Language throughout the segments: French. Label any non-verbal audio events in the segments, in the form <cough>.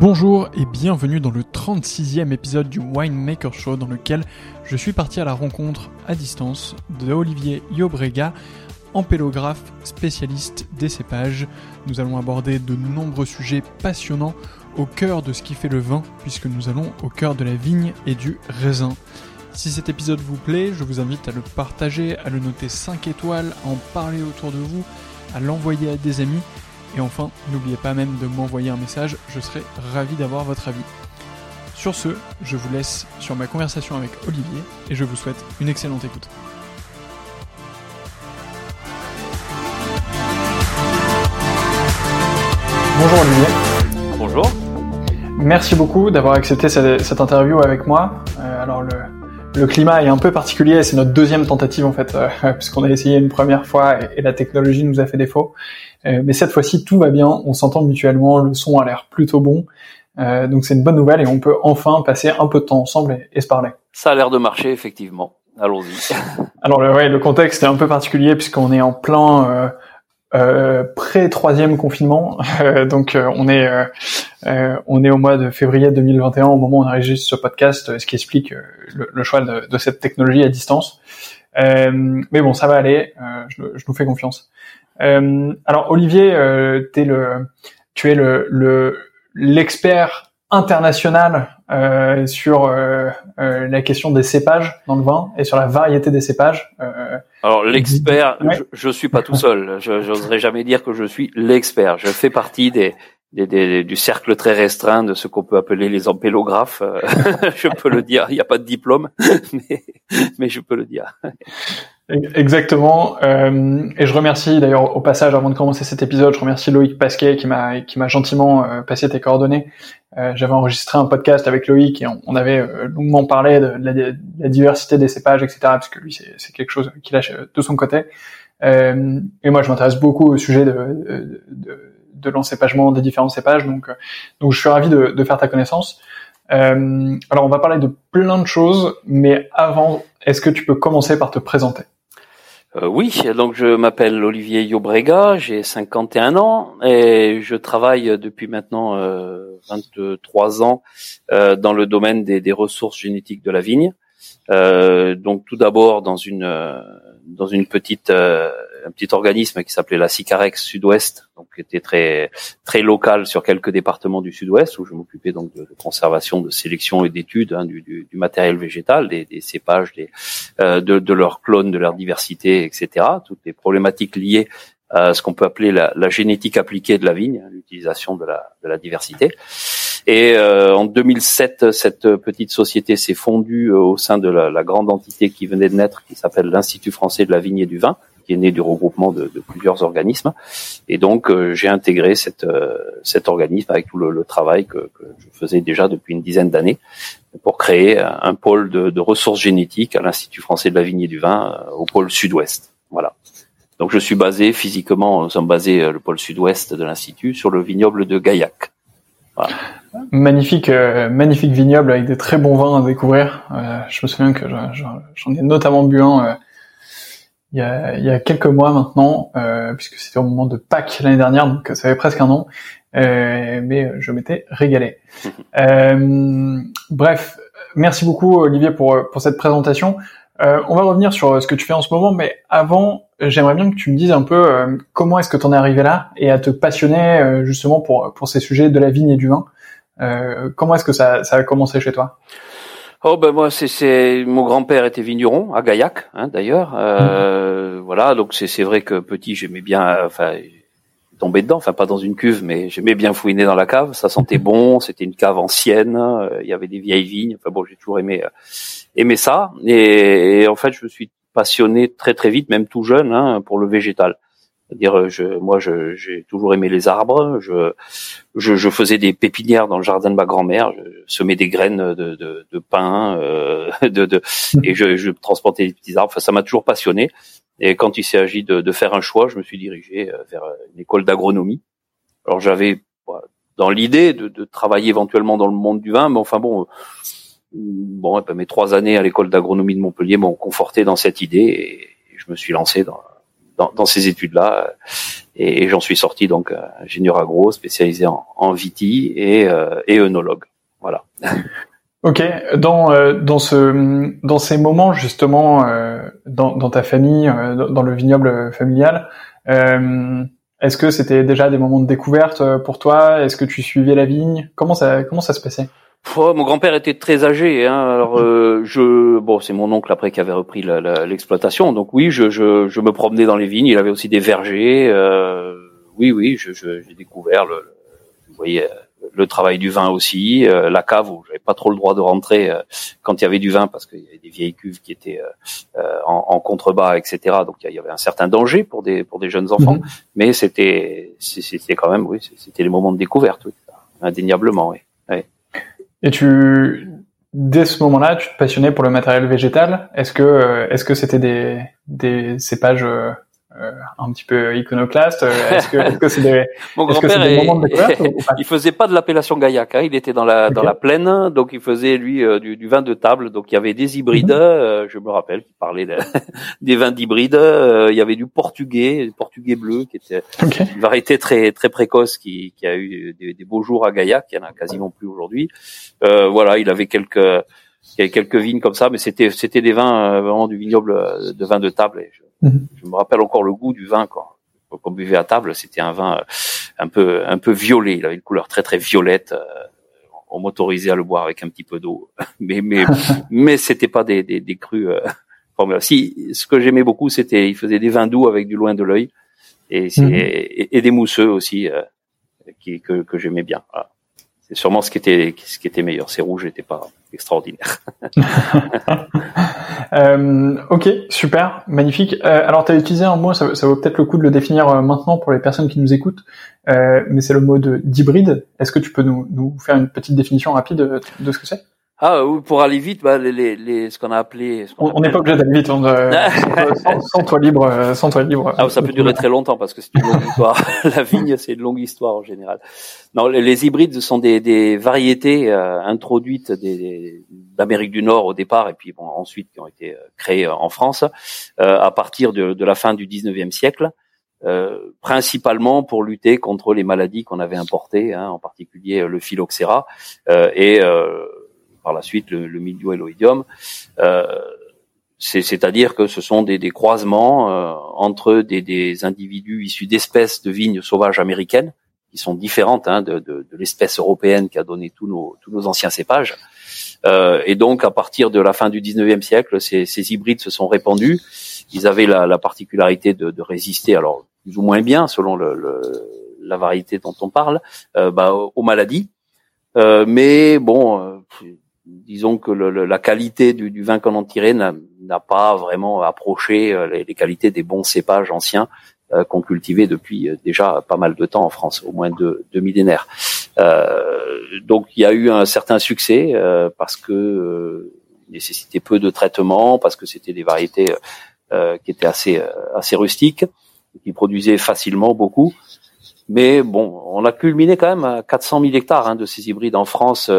Bonjour et bienvenue dans le 36e épisode du Winemaker Show dans lequel je suis parti à la rencontre à distance de Olivier Yobrega, ampélographe spécialiste des cépages. Nous allons aborder de nombreux sujets passionnants au cœur de ce qui fait le vin puisque nous allons au cœur de la vigne et du raisin. Si cet épisode vous plaît, je vous invite à le partager, à le noter 5 étoiles, à en parler autour de vous, à l'envoyer à des amis et enfin, n'oubliez pas même de m'envoyer un message, je serai ravi d'avoir votre avis. Sur ce, je vous laisse sur ma conversation avec Olivier et je vous souhaite une excellente écoute. Bonjour Olivier. Bonjour. Merci beaucoup d'avoir accepté cette, interview avec moi. Euh, alors le, le climat est un peu particulier, c'est notre deuxième tentative en fait, euh, <laughs> puisqu'on a essayé une première fois et, la technologie nous a fait défaut. Euh, mais cette fois-ci, tout va bien, on s'entend mutuellement, le son a l'air plutôt bon. Euh, donc c'est une bonne nouvelle et on peut enfin passer un peu de temps ensemble et, se parler. Ça a l'air de marcher effectivement. Allons-y. <laughs> Alors le, ouais, le contexte est un peu particulier puisqu'on est en plein euh, pré troisième confinement. <laughs> donc on est on est au mois de février 2021 au moment où on enregistre ce podcast, ce qui explique le, choix de, de, cette technologie à distance. mais bon, ça va aller. Je, je, nous fais confiance. Euh, alors Olivier, euh, le, tu es le l'expert international euh, sur euh, euh, la question des cépages dans le vin et sur la variété des cépages. Euh, Alors l'expert, je, je suis pas tout seul. Je n'oserais jamais dire que je suis l'expert. Je fais partie des du cercle très restreint de ce qu'on peut appeler les empélographes. Euh, <laughs> je peux le dire. Il n'y a pas de diplôme, <laughs> mais, mais je peux le dire. Exactement. Euh, et je remercie d'ailleurs au passage, avant de commencer cet épisode, je remercie Loïc Pasquet qui m'a qui m'a gentiment euh, passé tes coordonnées. Euh, J'avais enregistré un podcast avec Loïc et on, avait euh, longuement parlé de, la, diversité des cépages, etc. Parce que lui, c'est quelque chose qu'il a de son côté. Euh, et moi, je m'intéresse beaucoup au sujet de, de, de l'encépagement des différents cépages. Donc, donc je suis ravi de, de faire ta connaissance. alors, on va parler de plein de choses, mais avant, est-ce que tu peux commencer par te présenter? Euh, oui, donc je m'appelle Olivier Yobrega, j'ai 51 ans et je travaille depuis maintenant euh, 23 ans euh, dans le domaine des, des, ressources génétiques de la vigne. Euh, donc tout d'abord dans une euh, dans une petite euh, un petit organisme qui s'appelait la Sicarex Sud-Ouest, donc qui était très très local sur quelques départements du Sud-Ouest où je m'occupais donc de, conservation, de sélection et d'études hein, du, du, du, matériel végétal, des, des cépages, des, euh, de, de leurs clones, de leur diversité, etc. Toutes les problématiques liées à ce qu'on peut appeler la, la, génétique appliquée de la vigne, hein, l'utilisation de la, de la diversité. Et euh, en 2007, cette petite société s'est fondue euh, au sein de la, grande entité qui venait de naître, qui s'appelle l'Institut français de la vigne et du vin, qui est né du regroupement de, plusieurs organismes. Et donc, euh, j'ai intégré euh, cet organisme avec tout le, travail que, que, je faisais déjà depuis une dizaine d'années pour créer un pôle de, de ressources génétiques à l'Institut français de la vigne et du vin au pôle sud-ouest. Voilà. Donc, je suis basé physiquement, nous sommes basés le pôle sud-ouest de l'Institut sur le vignoble de Gaillac. Magnifique, euh, magnifique vignoble avec des très bons vins à découvrir. Euh, je me souviens que j'en ai notamment bu un euh, il, y a, il y a quelques mois maintenant, euh, puisque c'était au moment de Pâques l'année dernière, donc ça fait presque un an. mais je m'étais régalé. <laughs> bref, merci beaucoup Olivier pour, pour cette présentation. on va revenir sur ce que tu fais en ce moment, mais avant, j'aimerais bien que tu me dises un peu comment est-ce que tu en es arrivé là et à te passionner justement pour, pour ces sujets de la vigne et du vin. Euh, comment est-ce que ça, ça a commencé chez toi? Oh ben moi c'est mon grand-père était vigneron à Gaillac hein, d'ailleurs. Euh, mmh. voilà donc c'est vrai que petit j'aimais bien enfin tomber dedans enfin pas dans une cuve mais j'aimais bien fouiner dans la cave. Ça sentait <laughs> bon c'était une cave ancienne euh, il y avait des vieilles vignes. Enfin bon j'ai toujours aimé euh, aimé ça. Et, en fait je me suis passionné très très vite même tout jeune hein, pour le végétal c'est-à-dire, euh, je, moi, j'ai toujours aimé les arbres. Je, je, je, faisais des pépinières dans le jardin de ma grand-mère. Je semais des graines de, de, de pain, euh, <laughs> de, de, et je, je transportais des petits arbres. Enfin, ça m'a toujours passionné. Et quand il s'est agi de, de, faire un choix, je me suis dirigé euh, vers une école d'agronomie. Alors, j'avais dans l'idée de, de, travailler éventuellement dans le monde du vin, mais enfin bon, bon, mes trois années à l'école d'agronomie de Montpellier m'ont conforté dans cette idée et je me suis lancé dans dans, ces études-là. Et, j'en suis sorti donc euh, ingénieur agro, spécialisé en, en viti et, euh, et œnologue. Voilà. <laughs> Ok, dans euh, dans ce dans ces moments justement dans, dans ta famille, dans le vignoble familial, est-ce que c'était déjà des moments de découverte pour toi? Est-ce que tu suivais la vigne? Comment ça comment ça se passait? Mon grand-père était très âgé, hein, alors euh, je bon c'est mon oncle après qui avait repris l'exploitation, donc oui je, je, je, me promenais dans les vignes, il avait aussi des vergers, euh, oui oui je, j'ai découvert le, vous voyez le travail du vin aussi, euh, la cave où j'avais pas trop le droit de rentrer euh, quand il y avait du vin parce qu'il y avait des vieilles cuves qui étaient euh, en, en, contrebas etc. Donc il y avait un certain danger pour des pour des jeunes enfants, mhm. mais c'était c'était quand même oui c'était les moments de découverte oui, indéniablement oui. Et tu, dès ce moment-là, tu te passionnais pour le matériel végétal. Est-ce que, euh, est-ce que c'était des, des cépages euh, un petit peu iconoclaste euh, Est-ce que est-ce que c'est des, <laughs> Mon grand-père <laughs> il faisait pas de l'appellation Gaillac, hein, il était dans la dans la plaine, donc il faisait lui euh, du, du, vin de table, donc il y avait des hybrides, mhm. je me rappelle, il parlait <laughs> des vins d'hybrides, il y avait du portugais, du portugais bleu qui était une variété très très précoce qui, qui a eu des, des, beaux jours à Gaillac, il y en a quasiment plus aujourd'hui. voilà, il avait quelques il y avait quelques vignes comme ça, mais c'était c'était des vins vraiment du vignoble de vin de table. Et Mhm. Je me rappelle encore le goût du vin quand on buvait à table. C'était un vin euh, un peu un peu violet. Il avait une couleur très très violette. Euh, on m'autorisait à le boire avec un petit peu d'eau, <laughs> mais mais <laughs> mais c'était pas des des, des crus. Euh, si ce que j'aimais beaucoup, c'était il faisait des vins doux avec du loin de l'œil et, mhm. et, et, des mousseux aussi. qui, que, que j'aimais bien. C'est sûrement ce qui était ce qui était meilleur. Ces rouges n'étaient pas extraordinaires. <laughs> <laughs> euh, ok, super, magnifique. Euh, alors, tu as utilisé un mot, ça, vaut peut-être le coup de le définir euh, maintenant pour les personnes qui nous écoutent, mais c'est le mot d'hybride. Est-ce que tu peux nous, nous faire une petite définition rapide de, de ce que c'est? Ah oui, pour aller vite, bah, les, les, les, ce qu'on a appelé. on n'est pas obligé d'aller vite. On, euh, <laughs> sans, toi libre, euh, sans toi libre. Ah, ça peut durer très longtemps parce que c'est une longue histoire. <laughs> La vigne, c'est une longue histoire en général. Non, les, les hybrides sont des, des variétés euh, introduites d'Amérique du Nord au départ et puis bon, ensuite qui ont été euh, créées en France à partir de, de, la fin du 19e siècle. principalement pour lutter contre les maladies qu'on avait importées, hein, en particulier le phylloxéra et par la suite le, le mildio et l'oïdium. Euh, c'est-à-dire que ce sont des, des croisements euh, entre des, des, individus issus d'espèces de vignes sauvages américaines qui sont différentes hein, de, de, de l'espèce européenne qui a donné tous nos, tous nos anciens cépages. Euh, et donc, à partir de la fin du 19e siècle, ces, ces hybrides se sont répandus. Ils avaient la, la particularité de, de, résister, alors plus ou moins bien, selon le, le, la variété dont on parle, euh, bah, aux maladies. Euh, mais bon, euh, disons que le, la qualité du, du vin qu'on en tirait n'a pas vraiment approché euh, les, les, qualités des bons cépages anciens euh, qu'on cultivait depuis euh, déjà pas mal de temps en France, au moins deux, deux millénaires. Euh, donc il y a eu un certain succès euh, parce que euh, nécessitait peu de traitement, parce que c'était des variétés qui étaient assez assez rustiques, qui produisaient facilement beaucoup. Mais bon, on a culminé quand même à 400 000 hectares hein, de ces hybrides en France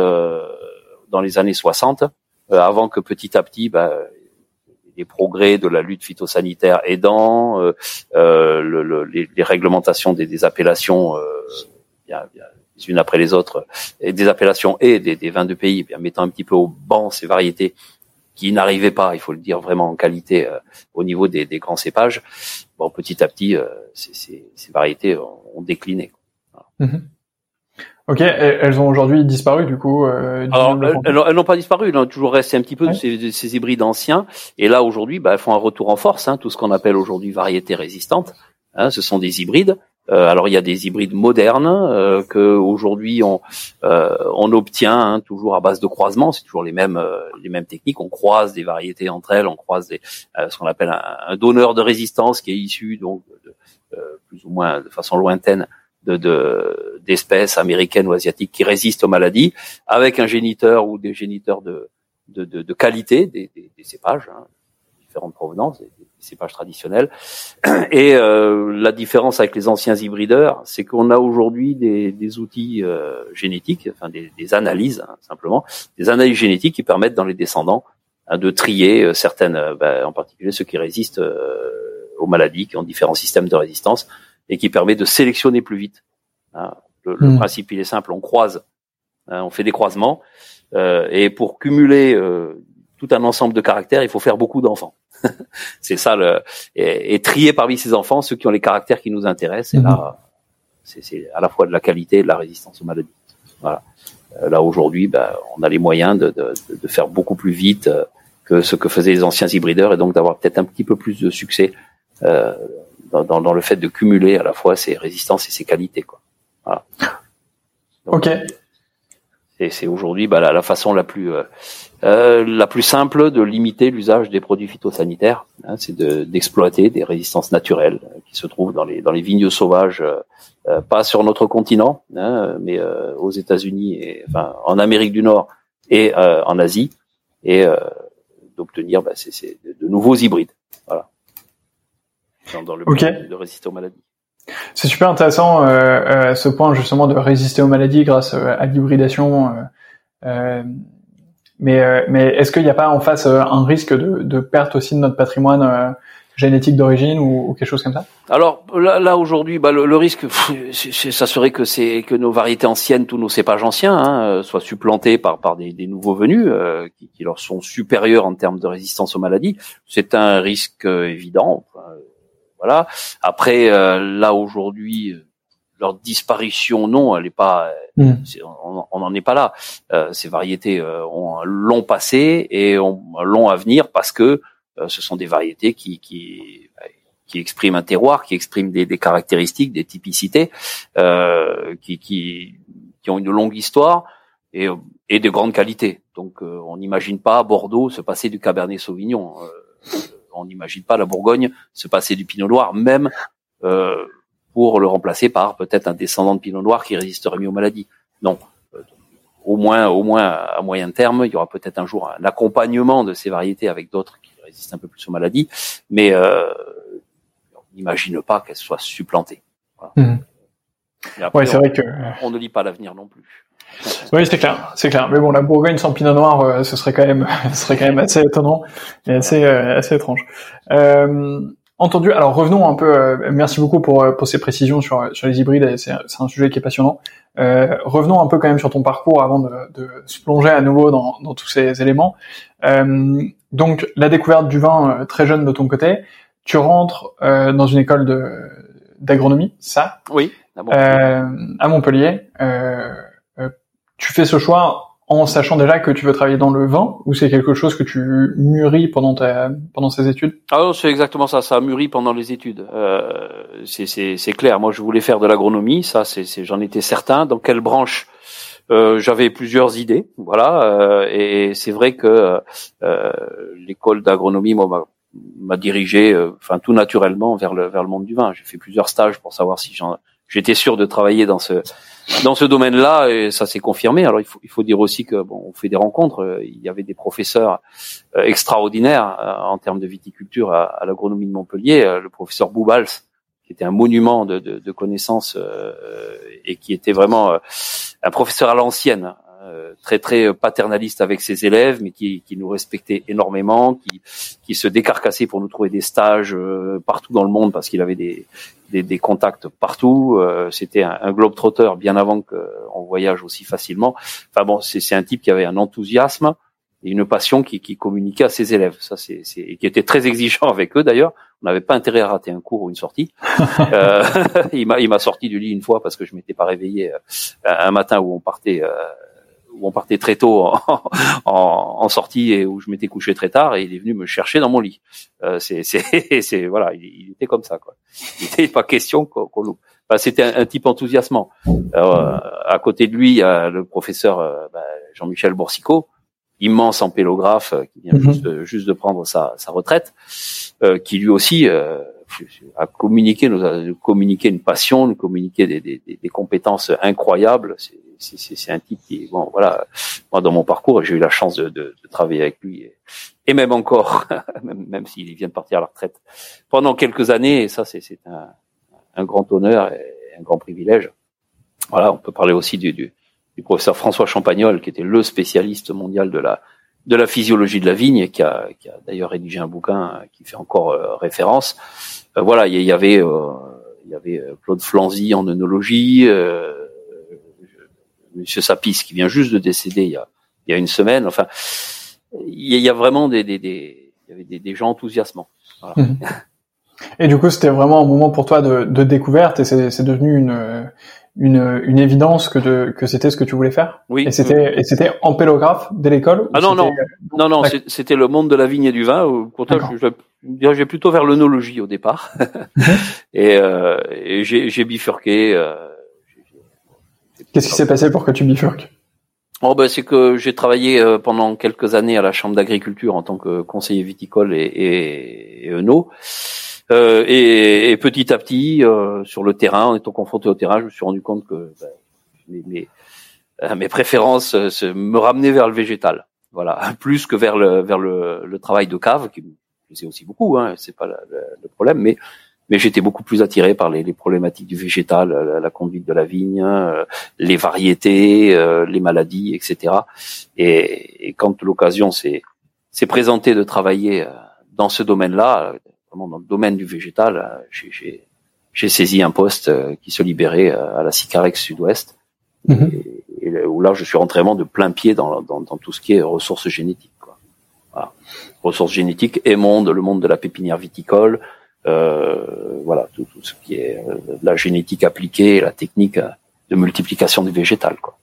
dans les années 60, euh, avant que petit à petit, bah, les progrès de la lutte phytosanitaire aidant, euh, euh, le, les, les, réglementations des, des appellations bien, bien, les unes après les autres, et des appellations et des, des vins de pays, bien, mettant un petit peu au banc ces variétés qui n'arrivaient pas, il faut le dire vraiment en qualité au niveau des, des, grands cépages. Bon, petit à petit, ces, ces, ces variétés ont, décliné. Ok, elles ont aujourd'hui disparu du coup. Euh, Alors, elles, n'ont pas disparu, elles ont toujours resté un petit peu de, ces, hybrides anciens. Et là aujourd'hui, bah, elles font un retour en force. Hein, tout ce qu'on appelle aujourd'hui variétés résistantes, hein, ce sont des hybrides. Euh, alors il y a des hybrides modernes euh, que aujourd'hui on euh, on obtient hein, toujours à base de croisement. C'est toujours les mêmes euh, les mêmes techniques. On croise des variétés entre elles, on croise des, ce qu'on appelle un, un, donneur de résistance qui est issu donc de, plus ou moins de façon lointaine de d'espèces américaines ou asiatiques qui résistent aux maladies, avec un géniteur ou des géniteurs de de, de, de qualité des, des, des cépages, hein, différentes provenances, des, cépages traditionnels. <clears throat> Et euh, la différence avec les anciens hybrideurs, c'est qu'on a aujourd'hui des, des outils euh, génétiques, enfin des, des analyses hein, simplement, des analyses génétiques qui permettent dans les descendants hein, de trier euh, certaines, euh, ben, en particulier ceux qui résistent euh, aux maladies, qui ont différents systèmes de résistance, et qui permet de sélectionner plus vite. Hein. Le, le hmm. principe il est simple, on croise, hein, on fait des croisements, euh, et pour cumuler euh, tout un ensemble de caractères, il faut faire beaucoup d'enfants. <laughs> c'est ça le et, et, trier parmi ces enfants ceux qui ont les caractères qui nous intéressent. Et là, hmm. c'est à la fois de la qualité et de la résistance aux maladies. Voilà. Euh, là aujourd'hui, ben, on a les moyens de, de, de, faire beaucoup plus vite euh, que ce que faisaient les anciens hybrideurs, et donc d'avoir peut-être un petit peu plus de succès euh, dans, dans, dans, le fait de cumuler à la fois ses résistances et ses qualités. Quoi. Voilà. Donc, ok. C'est aujourd'hui bah, la, la, façon la plus euh, euh, la plus simple de limiter l'usage des produits phytosanitaires, hein, c'est d'exploiter de, des résistances naturelles qui se trouvent dans les dans les vignes sauvages, euh, euh pas sur notre continent, hein, mais euh, aux États-Unis et enfin en Amérique du Nord et euh, en Asie, et d'obtenir bah, de nouveaux hybrides. Dans, le but de résister aux maladies. C'est super intéressant euh, euh, ce point justement de résister aux maladies grâce euh, à l'hybridation. Euh, mais mais est-ce qu'il n'y a pas en face un risque de, de, perte aussi de notre patrimoine génétique d'origine ou, ou, quelque chose comme ça? Alors là, là aujourd'hui, bah, le, le, risque, ça serait que c'est que nos variétés anciennes, tous nos cépages anciens, hein, soient supplantés par par des, des nouveaux venus euh, qui, qui, leur sont supérieurs en termes de résistance aux maladies. C'est un risque évident. Enfin, voilà. Après, euh, là aujourd'hui, euh, leur disparition, non, elle est pas. Mm. on n'en est pas là. Euh, ces variétés euh, ont un long passé et ont un long avenir parce que ce sont des variétés qui, qui, qui expriment un terroir, qui expriment des, des caractéristiques, des typicités, euh, qui, qui, qui, ont une longue histoire et, et de grandes qualités. Donc on n'imagine pas Bordeaux se passer du Cabernet Sauvignon. On n'imagine pas la Bourgogne se passer du Pinot Noir, même pour le remplacer par peut-être un descendant de Pinot Noir qui résisterait mieux aux maladies. Non au moins, au moins à moyen terme, il y aura peut-être un jour un accompagnement de ces variétés avec d'autres qui résistent un peu plus aux maladies, mais euh, on n'imagine pas qu'elles soient supplantées. Mmh. ouais, c'est vrai que on ne lit pas l'avenir non plus. Oui, c'est clair, c'est clair. Mais bon, la Bourgogne sans Pinot Noir, euh, ce serait quand même, <laughs> ce serait quand même assez étonnant et assez, euh, assez étrange. Euh, entendu. Alors revenons un peu. Euh, merci beaucoup pour pour ces précisions sur sur les hybrides. C'est c'est un sujet qui est passionnant. Euh, revenons un peu quand même sur ton parcours avant de, de se plonger à nouveau dans, dans tous ces éléments. Euh, donc la découverte du vin euh, très jeune de ton côté, tu rentres euh, dans une école de d'agronomie, ça? Oui. À Montpellier. à Montpellier. Tu fais ce choix en sachant déjà que tu veux travailler dans le vin ou c'est quelque chose que tu mûris pendant ta, pendant ces études? Ah non, c'est exactement ça. Ça a mûri pendant les études. Euh, c'est clair. Moi, je voulais faire de l'agronomie. Ça, c'est j'en étais certain. Dans quelle branche? Euh, J'avais plusieurs idées. Voilà. Euh, et c'est vrai que euh, l'école d'agronomie, m'a dirigé, euh, enfin tout naturellement vers le vers le monde du vin. J'ai fait plusieurs stages pour savoir si j'étais sûr de travailler dans ce dans ce domaine-là, et ça s'est confirmé. Alors il faut, il faut dire aussi que bon, on fait des rencontres. Euh, il y avait des professeurs euh, extraordinaires euh, en termes de viticulture à, à l'agronomie de Montpellier. Le professeur Boubals, qui était un monument de, de, de connaissances et qui était vraiment un professeur à l'ancienne, euh, très très paternaliste avec ses élèves, mais qui, qui nous respectait énormément, qui, qui se décarcassait pour nous trouver des stages euh, partout dans le monde parce qu'il avait des, des, des, contacts partout. Euh, c'était un, un globe trotteur bien avant qu'on voyage aussi facilement. Enfin bon, c'est un type qui avait un enthousiasme et une passion qui, qui communiquait à ses élèves. Ça, c'est et qui était très exigeant avec eux d'ailleurs. On n'avait pas intérêt à rater un cours ou une sortie. <laughs> euh, <laughs> il m'a il m'a sorti du lit une fois parce que je m'étais pas réveillé un matin où on partait où on partait très tôt <laughs> en, en, sortie et où je m'étais couché très tard et il est venu me chercher dans mon lit. Euh, c'est, c'est, <laughs> c'est, voilà, il, était comme ça quoi. Il n'était pas question qu'on, loupe. c'était un, type enthousiasmant. Euh, à côté de lui, il y a le professeur euh, bah, Jean-Michel Boursico, immense empélographe euh, qui vient mhm. juste, de, juste, de prendre sa, sa retraite, euh, qui lui aussi a communiqué, nous a communiqué une passion, nous communiqué des, des, des compétences incroyables. C'est, un type qui, bon, voilà, moi dans mon parcours, j'ai eu la chance de, de, de, travailler avec lui et, même encore, <laughs> même, même s'il vient de partir à la retraite pendant quelques années. Et ça, c'est un, un, grand honneur et un grand privilège. Voilà, on peut parler aussi du, du, du, professeur François Champagnol, qui était le spécialiste mondial de la de la physiologie de la vigne, qui a, qui a d'ailleurs rédigé un bouquin qui fait encore euh, référence. Euh, voilà, il y, avait euh, il y avait Claude Flanzy en œnologie. Monsieur Sapis qui vient juste de décéder il y a, il y a une semaine. Enfin, il y a vraiment des, des, des, des, des gens enthousiasmants. Mhm. Et du coup, c'était vraiment un moment pour toi de, de découverte et c'est devenu une, une, une évidence que, de, que c'était ce que tu voulais faire. Oui. Et c'était et c'était pélographe dès l'école. Ah non non non non, c'était le monde de la vigne et du vin. Au contraire, je, j'ai plutôt vers l'œnologie au départ. <laughs> Mhm. et, euh, et j'ai bifurqué. Euh, Qu'est-ce qui s'est passé pour que tu bifurques? Oh ben c'est que j'ai travaillé euh, pendant quelques années à la chambre d'agriculture en tant que conseiller viticole et, et, et Euh, et, et, petit à petit, euh, sur le terrain, en étant confronté au terrain, je me suis rendu compte que ben, mes, mes, euh, préférences se, me ramenaient vers le végétal. Voilà, <laughs> plus que vers le vers le, le travail de cave, qui me plaisait aussi beaucoup. Hein, c'est pas le, problème, mais mais j'étais beaucoup plus attiré par les, les problématiques du végétal, la, conduite de la vigne, euh, les variétés, euh, les maladies, etc. Et, et quand l'occasion s'est présentée de travailler euh, dans ce domaine-là, vraiment dans le domaine du végétal, j'ai saisi un poste qui se libérait à la Sicarex Sud-Ouest, mhm. et, où là je suis rentré vraiment de plein pied dans, dans, dans tout ce qui est ressources génétiques. Quoi. Voilà. Ressources génétiques et monde, le monde de la pépinière viticole, euh, voilà, tout, tout, ce qui est euh, la génétique appliquée, la technique de multiplication du végétal. Quoi.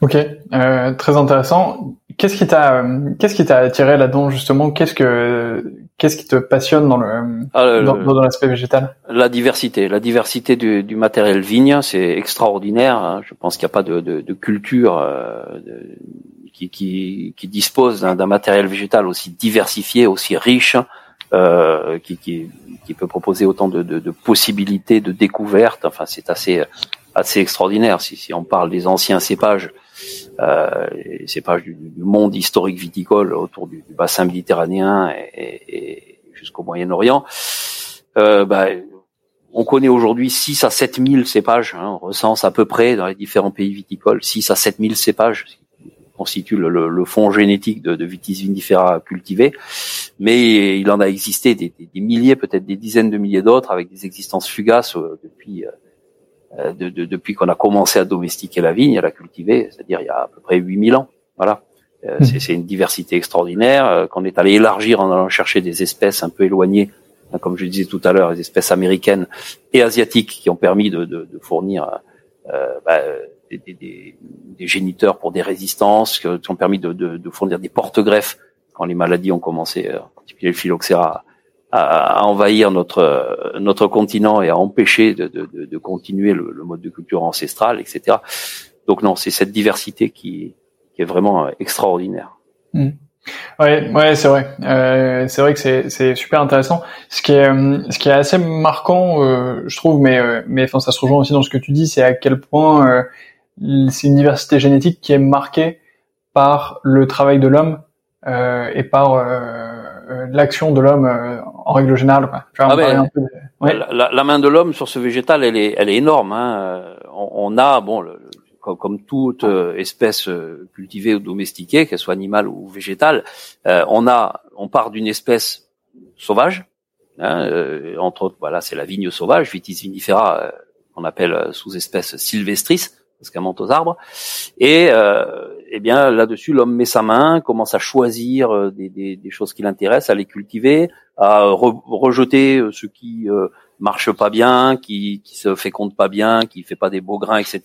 Ok, euh, très intéressant. Qu'est-ce qui t'a, qu'est-ce qui t'a attiré là-dedans justement? Qu'est-ce que, qu'est-ce qui te passionne dans le ah, dans, l'aspect végétal? La diversité, la diversité du, du matériel vigne, c'est extraordinaire. Hein. Je pense qu'il n'y a pas de, de, de culture euh, qui, qui, qui, dispose d'un matériel végétal aussi diversifié, aussi riche, euh, qui, qui, qui, peut proposer autant de, de, de possibilités de découvertes. Enfin, c'est assez assez extraordinaire. Si, si on parle des anciens cépages, euh, cépages du, du, monde historique viticole autour du, du bassin méditerranéen et, et jusqu'au Moyen-Orient, euh, bah, on connaît aujourd'hui 6 à 7 000 cépages, hein, on recense à peu près dans les différents pays viticoles 6 à 7 000 cépages qui constituent le, le, fond génétique de, de Vitis vinifera cultivé, mais il en a existé des, des, milliers, peut-être des dizaines de milliers d'autres avec des existences fugaces euh, depuis euh, de, de, depuis qu'on a commencé à domestiquer la vigne, à la cultiver, c'est-à-dire il y a à peu près 8000 ans. Voilà. Euh, hmm. C'est une diversité extraordinaire euh, qu'on est allé élargir en allant chercher des espèces un peu éloignées, hein, comme je disais tout à l'heure, les espèces américaines et asiatiques qui ont permis de, de, de fournir euh, bah, des, des, des, géniteurs pour des résistances, qui ont permis de, de fournir des porte-greffes quand les maladies ont commencé, en particulier le phylloxéra, à, envahir notre notre continent et à empêcher de, de, de continuer le, le, mode de culture ancestral, etc. Donc non, c'est cette diversité qui, qui est vraiment extraordinaire. Mmh. Ouais, ouais, c'est vrai. Euh, c'est vrai que c'est c'est super intéressant. Ce qui est ce qui est assez marquant, euh, je trouve, mais euh, mais enfin ça se rejoint aussi dans ce que tu dis, c'est à quel point euh, c'est une diversité génétique qui est marquée par le travail de l'homme euh, et par euh, l'action de l'homme euh, en règle générale. Quoi. Ah ben, la, la, main de l'homme sur ce végétal, elle est, elle est énorme. Hein. On, on, a, bon, le, comme, toute espèce cultivée ou domestiquée, qu'elle soit animale ou végétale, on a, on part d'une espèce sauvage. Hein, entre autres, voilà, c'est la vigne sauvage, Vitis vinifera, qu'on appelle sous-espèce sylvestris, parce qu'elle monte aux arbres. Et euh, eh bien là-dessus, l'homme met sa main, commence à choisir euh, des, des, des choses qui l'intéressent, à les cultiver, à rejeter euh, ce qui euh, marche pas bien, qui, qui se féconde pas bien, qui fait pas des beaux grains, etc.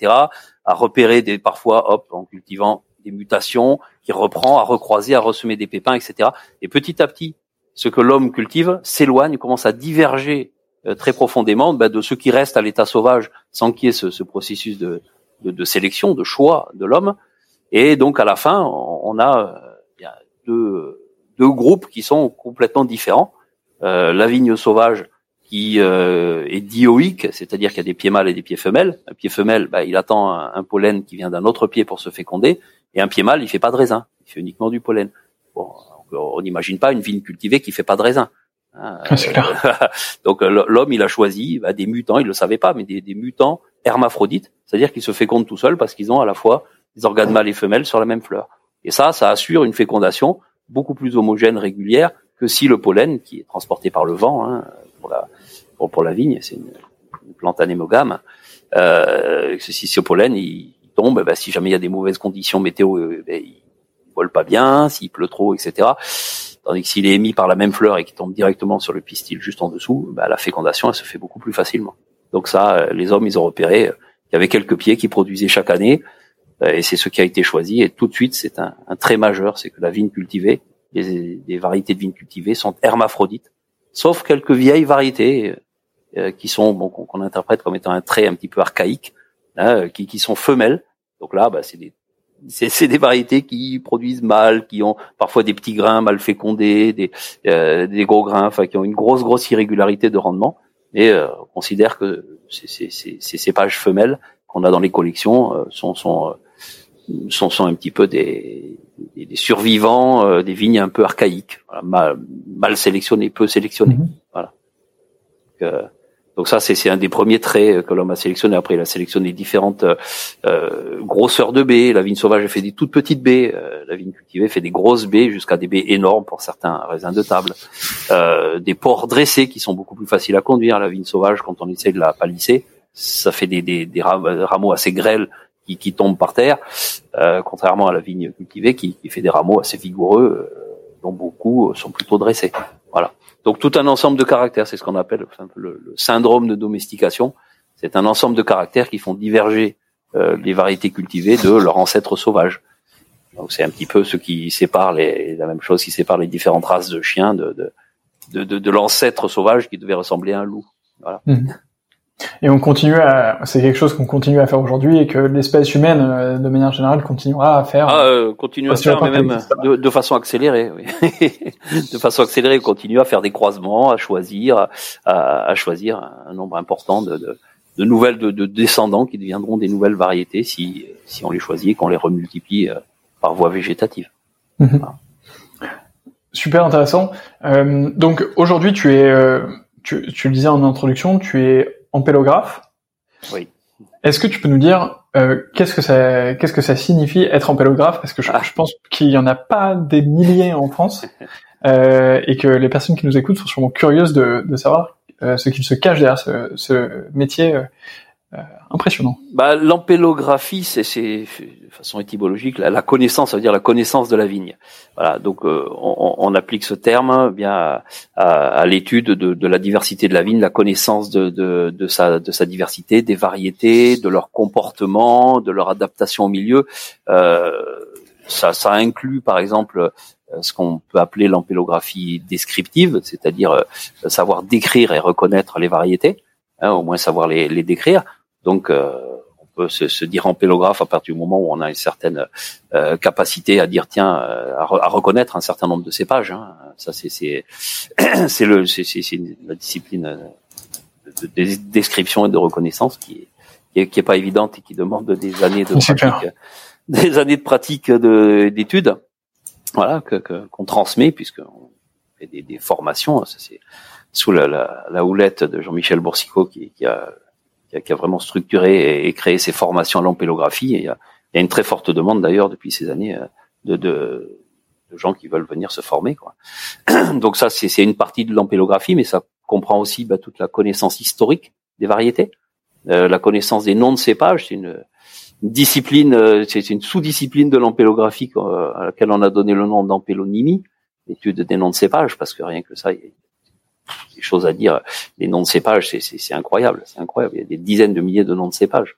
À repérer des parfois, hop, en cultivant des mutations, qui reprend, à recroiser, à ressemer des pépins, etc. Et petit à petit, ce que l'homme cultive s'éloigne, commence à diverger euh, très profondément bah, de ce qui reste à l'état sauvage, sans qu'il y ait ce, ce processus de, de, de sélection, de choix de l'homme. Et donc à la fin, on a euh, deux, deux groupes qui sont complètement différents. Euh, la vigne sauvage qui euh, est dioïque, c'est-à-dire qu'il y a des pieds mâles et des pieds femelles. Un pied femelle, bah, il attend un, pollen qui vient d'un autre pied pour se féconder, et un pied mâle, il fait pas de raisin, il fait uniquement du pollen. Bon, on n'imagine pas une vigne cultivée qui fait pas de raisin. Hein, ah, <laughs> donc l'homme, il a choisi bah, des mutants, il le savait pas, mais des, des mutants hermaphrodites, c'est-à-dire qu'ils se fécondent tout seuls parce qu'ils ont à la fois des organes mâles et femelles sur la même fleur. Et ça, ça assure une fécondation beaucoup plus homogène, régulière, que si le pollen, qui est transporté par le vent hein, pour, la, pour, la vigne, c'est une, plante anémogame, euh, si ce pollen il, tombe, eh ben, si jamais il y a des mauvaises conditions météo, eh ben, il vole pas bien, s'il pleut trop, etc. Tandis que s'il est émis par la même fleur et qu'il tombe directement sur le pistil juste en dessous, ben, la fécondation elle se fait beaucoup plus facilement. Donc ça, euh, les hommes, ils ont repéré euh, qu'il y avait quelques pieds qui produisaient chaque année, euh, et c'est ce qui a été choisi. Et tout de suite, c'est un, trait majeur, c'est que la vigne cultivée, les, variétés de vignes cultivées sont hermaphrodites, sauf quelques vieilles variétés qui sont, qu'on interprète comme étant un trait un petit peu archaïque, hein, qui, sont femelles. Donc là, bah, c'est des <laughs> c'est des variétés qui produisent mal, qui ont parfois des petits grains mal fécondés, des, des gros grains, enfin qui ont une grosse grosse irrégularité de rendement. Et euh, on considère que ces, ces, ces cépages femelles qu'on a dans les collections euh, sont, sont, euh, sont, sont, un petit peu des, des, survivants des vignes un peu archaïques, mal, mal sélectionnées, peu sélectionnées. Mm-hmm. Voilà. Donc ça, c'est un des premiers traits que l'homme a sélectionné. Après, il a sélectionné différentes euh, grosseurs de baies. La vigne sauvage fait des toutes petites baies. Euh, la vigne cultivée fait des grosses baies jusqu'à des baies énormes pour certains raisins de table. Euh, des ports dressés qui sont beaucoup plus faciles à conduire. La vigne sauvage, quand on essaie de la palisser, ça fait des, rameaux assez grêles qui, tombent par terre, euh, contrairement à la vigne cultivée qui fait des rameaux assez vigoureux, dont beaucoup sont plutôt dressés. Voilà. Donc tout un ensemble de caractères, c'est ce qu'on appelle le, syndrome de domestication. C'est un ensemble de caractères qui font diverger euh, les variétés cultivées de leurs ancêtres sauvages. Donc c'est un petit peu ce qui sépare les, la même chose qui sépare les différentes races de chiens de, de, de, de, l'ancêtre sauvage qui devait ressembler à un loup. Voilà. Mhm. Et on continue à, c'est quelque chose qu'on continue à faire aujourd'hui et que l'espèce humaine, euh, de manière générale, continuera à faire. Ah, euh, continue à faire, mais même de, de, façon accélérée. Oui. <laughs> de façon accélérée, on continue à faire des croisements, à choisir, à, à choisir un nombre important de, de, de nouvelles de, de, descendants qui deviendront des nouvelles variétés si si on les choisit et qu'on les remultiplie euh, par voie végétative. Mhm. Voilà. Super intéressant. Euh, donc aujourd'hui, tu es, tu, tu le disais en introduction, tu es ampélographe. Oui. Est-ce que tu peux nous dire euh, qu'est-ce que ça qu'est-ce que ça signifie être ampélographe? Parce que je, ah. je pense qu'il y en a pas des milliers en France <laughs> euh, et que les personnes qui nous écoutent sont sûrement curieuses de, de savoir euh, ce qu'il se cache derrière ce, ce métier euh, euh, impressionnant. Bah, l'ampélographie, c'est, c'est façon étymologique la, connaissance, ça veut dire la connaissance de la vigne. Voilà, donc euh, on, on, applique ce terme bien à, à, l'étude de, de, la diversité de la vigne, la connaissance de, de, de, sa, de sa diversité, des variétés, de leur comportement, de leur adaptation au milieu. Euh, ça, ça inclut par exemple ce qu'on peut appeler l'ampélographie descriptive, c'est-à-dire savoir décrire et reconnaître les variétés, hein, au moins savoir les, les décrire. Donc, euh, peut se, se, dire pélographe à partir du moment où on a une certaine euh, capacité à dire tiens, euh, à, à, reconnaître un certain nombre de cépages. Hein. Ça, c'est c'est <clears throat> c'est le c'est c'est la discipline de, de, description et de reconnaissance qui est, qui est, pas évidente et qui demande des années de <laughs> pratique, des années de pratique d'études. Voilà que qu'on transmet puisque on fait des, des formations. Ça c'est sous la, la, la, houlette de Jean-Michel Boursicot qui, qui a qui a, vraiment structuré et, créé ces formations à l'ampélographie. Il y, a, il y a une très forte demande d'ailleurs depuis ces années euh, de, de, de, gens qui veulent venir se former. Quoi. <clears throat> Donc ça, c'est une partie de l'ampélographie, mais ça comprend aussi bah, toute la connaissance historique des variétés, euh, la connaissance des noms de cépages. C'est une, une, discipline, euh, c'est une sous-discipline de l'ampélographie euh, à laquelle on a donné le nom d'ampélonymie, l'étude des noms de cépages, parce que rien que ça, des choses à dire. Les noms de cépages, c'est incroyable, c'est incroyable. Il y a des dizaines de milliers de noms de cépages.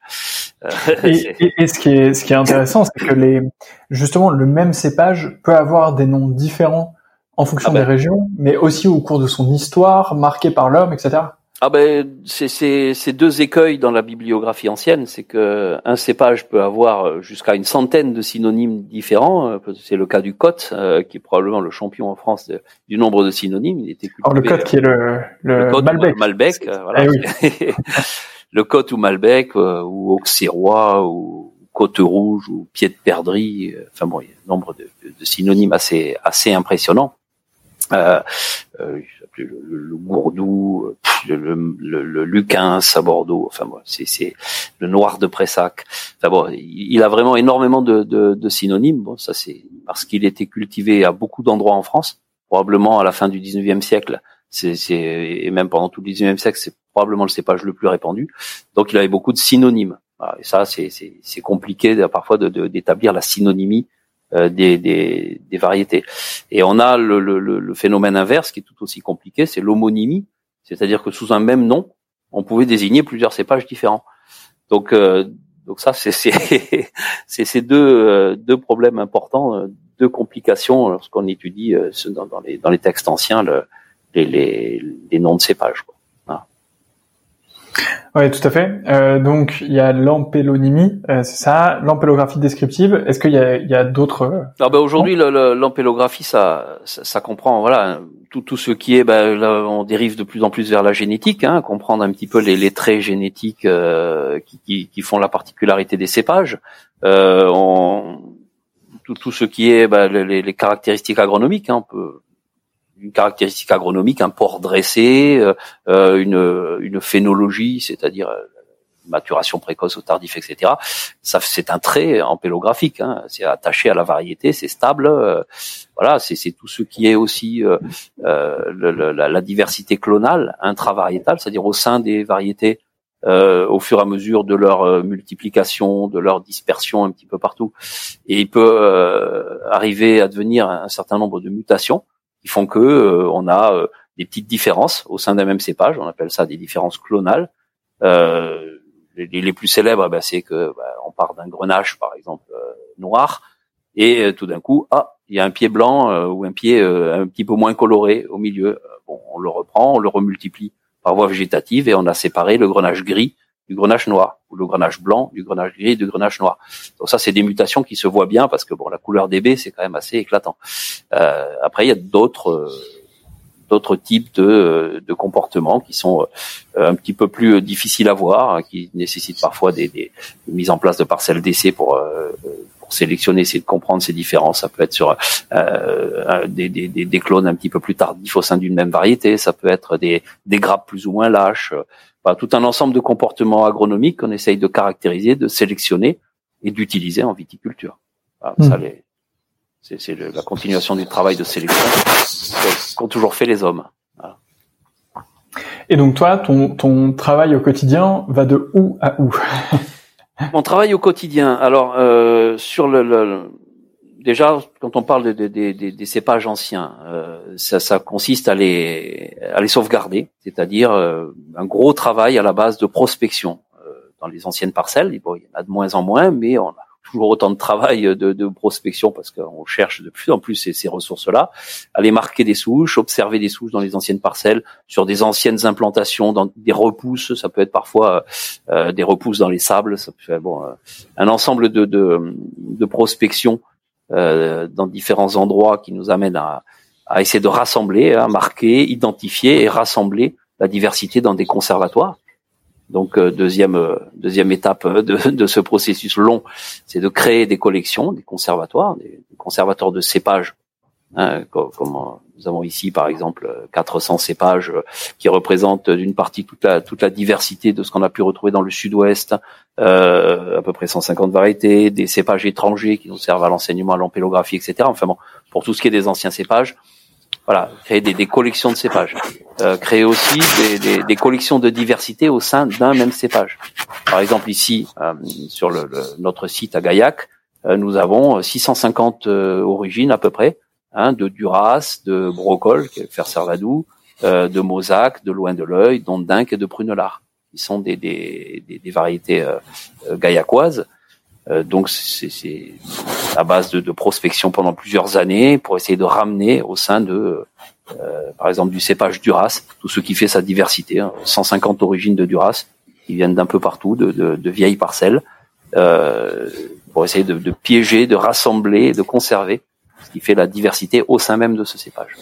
Euh, <laughs> et, et, ce qui est ce qui est intéressant, c'est que les justement le même cépage peut avoir des noms différents en fonction ah ben. des régions, mais aussi au cours de son histoire, marquée par l'homme, etc. Ah ben c'est deux écueils dans la bibliographie ancienne, c'est que un cépage peut avoir jusqu'à une centaine de synonymes différents. C'est le cas du cote, euh, qui est probablement le champion en France du nombre de synonymes. Il était Alors le cote qui est le, le, le Malbec. Euh, voilà. Eh <laughs> le cote ou Malbec euh, ou Auxerrois ou côte rouge ou pied de perdrix. Enfin bon, il y a un nombre de, de synonymes assez assez impressionnants. Euh, le, le, Gourdou, le, le, le, Luquin à Bordeaux, enfin bon, c'est le Noir de Pressac. Enfin bon, il, a vraiment énormément de, de, de synonymes. Bon, ça c'est parce qu'il était cultivé à beaucoup d'endroits en France, probablement à la fin du 19e siècle. Et même pendant tout le 19e siècle, c'est probablement le cépage le plus répandu. Donc il avait beaucoup de synonymes. et ça, c'est compliqué parfois d'établir de, la synonymie euh, des, des, des, variétés. Et on a le, le, le, phénomène inverse qui est tout aussi compliqué, c'est l'homonymie, c'est-à-dire que sous un même nom, on pouvait désigner plusieurs cépages différents. Donc, euh, donc ça, c'est ces <laughs> deux, euh, deux problèmes importants, deux complications lorsqu'on étudie dans, dans, les, dans les textes anciens le, les, les, les noms de cépages. Quoi. Oui, tout à fait. Euh, donc il y a l'ampélonymie, euh, c'est ça, l'ampélographie descriptive. Est-ce qu'il y a, il y a d'autres euh, ah ben Aujourd'hui, l'ampélographie, ça, ça, ça, comprend voilà tout, tout ce qui est. Ben, là, on dérive de plus en plus vers la génétique, hein, comprendre un petit peu les, les traits génétiques euh, qui, qui, qui, font la particularité des cépages. On, tout, tout ce qui est ben, les, les, caractéristiques agronomiques, hein, on peut une caractéristique agronomique, un port dressé, euh, euh, une, une phénologie, c'est-à-dire euh, maturation précoce ou tardif, etc. Ça, c'est un trait ampélographique. Hein. C'est attaché à la variété, c'est stable. voilà, c'est tout ce qui est aussi euh, le, la, la, diversité clonale, intravariétale, c'est-à-dire au sein des variétés, euh, au fur et à mesure de leur multiplication, de leur dispersion un petit peu partout. Et il peut arriver à devenir un certain nombre de mutations qui font que euh, on a euh, des petites différences au sein d'un même cépage. On appelle ça des différences clonales. Euh, les, les, plus célèbres, bah, c'est que bah, on part d'un grenache, par exemple, noir, et tout d'un coup, ah, Il y a un pied blanc ou un pied un petit peu moins coloré au milieu. Bon, on le reprend, on le remultiplie par voie végétative et on a séparé le grenage gris du grenage noir ou le grenage blanc du grenage gris du grenage noir. Donc ça, c'est des mutations qui se voient bien parce que bon, la couleur des baies, c'est quand même assez éclatant. Euh, après, il y a d'autres euh, d'autres types de, de comportements qui sont euh, un petit peu plus difficiles à voir, hein, qui nécessitent parfois des, des, mises en place de parcelles d'essai euh, pour sélectionner, essayer de comprendre ces différences. Ça peut être sur euh, des, des, des, clones un petit peu plus tardifs au sein d'une même variété, ça peut être des, des grappes plus ou moins lâches, tout un ensemble de comportements agronomiques qu'on essaye de caractériser, de sélectionner et d'utiliser en viticulture. Hmm. Ça, c'est, la continuation du travail de sélection qu'ont toujours fait les hommes. Et donc toi, ton, ton travail au quotidien va de où à où? Mon travail au quotidien, alors euh, sur le, le, déjà, quand on parle des de, de, cépages anciens, euh, ça, ça, consiste à les, à les sauvegarder, c'est-à-dire euh, un gros travail à la base de prospection euh, dans les anciennes parcelles. Bon, il y en a de moins en moins, mais on a toujours autant de travail de, de prospection parce qu'on cherche de plus en plus ces, ces ressources-là. Aller marquer des souches, observer des souches dans les anciennes parcelles, sur des anciennes implantations, dans des repousses. Ça peut être parfois euh, des repousses dans les sables. Ça peut être, bon, un ensemble de, de, prospection euh, dans différents endroits qui nous amènent à, à essayer de rassembler, à marquer, identifier et rassembler la diversité dans des conservatoires. Donc euh, deuxième euh, deuxième étape de, de ce processus long, c'est de créer des collections, des conservatoires, des, conservatoires de cépages, hein, comme, nous avons ici par exemple 400 cépages qui représentent d'une partie toute la toute la diversité de ce qu'on a pu retrouver dans le Sud-Ouest, euh, à peu près 150 variétés, des cépages étrangers qui nous servent à l'enseignement, à l'ampélographie, etc. Enfin bon, pour tout ce qui est des anciens cépages, voilà, créer des, des collections de cépages, euh, créer aussi des, des, des, collections de diversité au sein d'un même cépage. Par exemple ici, euh, sur le, notre site à Gaillac, euh, nous avons 650 euh, origines à peu près, hein, de Duras, de Brocol, fer servadou, de Mosaque, de Loin de l'œil, d'Ondinque et de Prunelard qui sont des, des, variétés euh, euh gaillacoises. Euh, donc c'est à base de, de, prospection pendant plusieurs années pour essayer de ramener au sein de, euh, par exemple, du cépage Duras, tout ce qui fait sa diversité. Hein, 150 origines de Duras qui viennent d'un peu partout, de, de, de vieilles parcelles, euh, pour essayer de, de, piéger, de rassembler, de conserver ce qui fait la diversité au sein même de ce cépage.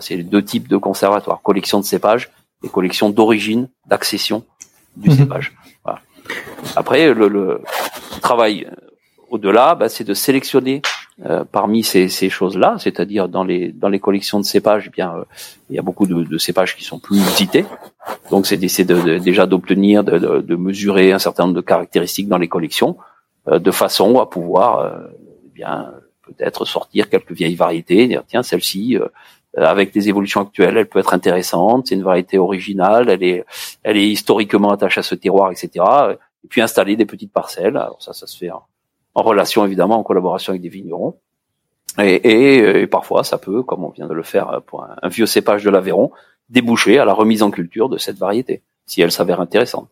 C'est les deux types de conservatoires collection de cépages et collection d'origine, d'accession du mhm. cépage. Voilà. Après, le, le travail euh, au-delà, bah, c'est de sélectionner euh, parmi ces, ces choses-là, c'est-à-dire dans les dans les collections de cépages, eh bien euh, il y a beaucoup de, de, cépages qui sont plus visités. Donc c'est d'essayer de, déjà d'obtenir, de, de, mesurer un certain nombre de caractéristiques dans les collections, de façon à pouvoir eh bien peut-être sortir quelques vieilles variétés, dire tiens celle-ci euh, avec des évolutions actuelles, elle peut être intéressante. C'est une variété originale, elle est, elle est historiquement attachée à ce terroir, etc. Et puis installer des petites parcelles. Alors ça, ça se fait en, relation évidemment, en collaboration avec des vignerons. Et, et, parfois, ça peut, comme on vient de le faire pour un, vieux cépage de l'Aveyron, déboucher à la remise en culture de cette variété, si elle s'avère intéressante.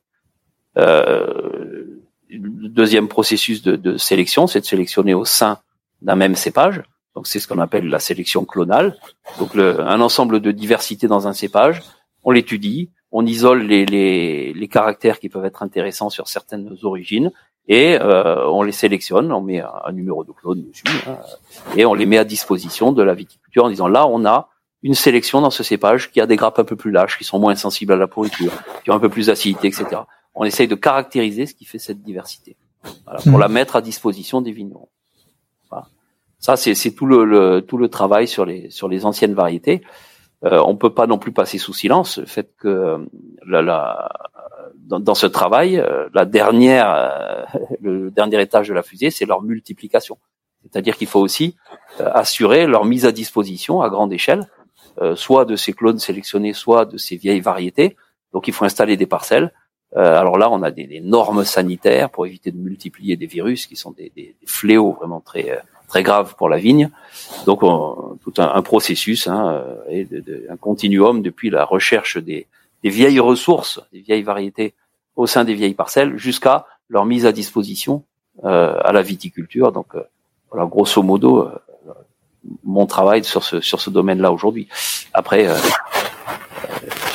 Euh, le deuxième processus de, de sélection, c'est de sélectionner au sein d'un même cépage donc c'est ce qu'on appelle la sélection clonale. Donc le, un ensemble de diversité dans un cépage, on l'étudie, on isole les, les, les, caractères qui peuvent être intéressants sur certaines origines et euh, on les sélectionne, on met un, numéro de clone dessus hein, et on les met à disposition de la viticulture en disant là on a une sélection dans ce cépage qui a des grappes un peu plus lâches, qui sont moins sensibles à la pourriture, qui ont un peu plus d'acidité, etc. On essaye de caractériser ce qui fait cette diversité voilà, pour mmh. la mettre à disposition des vignerons. Ça, c'est tout le, tout le travail sur les sur les anciennes variétés. Euh, on peut pas non plus passer sous silence le fait que euh, dans, dans, ce travail, euh, la dernière, euh, <laughs> le dernier étage de la fusée, c'est leur multiplication. C'est-à-dire qu'il faut aussi assurer leur mise à disposition à grande échelle, soit de ces clones sélectionnés, soit de ces vieilles variétés. Donc il faut installer des parcelles. alors là, on a des, des, normes sanitaires pour éviter de multiplier des virus qui sont des, des fléaux vraiment très très grave pour la vigne. Donc tout un, processus, hein, euh, et un continuum depuis la recherche des, vieilles ressources, des vieilles variétés au sein des vieilles parcelles, jusqu'à leur mise à disposition euh, à la viticulture. Donc euh, voilà, grosso modo, mon travail sur ce sur ce domaine-là aujourd'hui. Après, euh,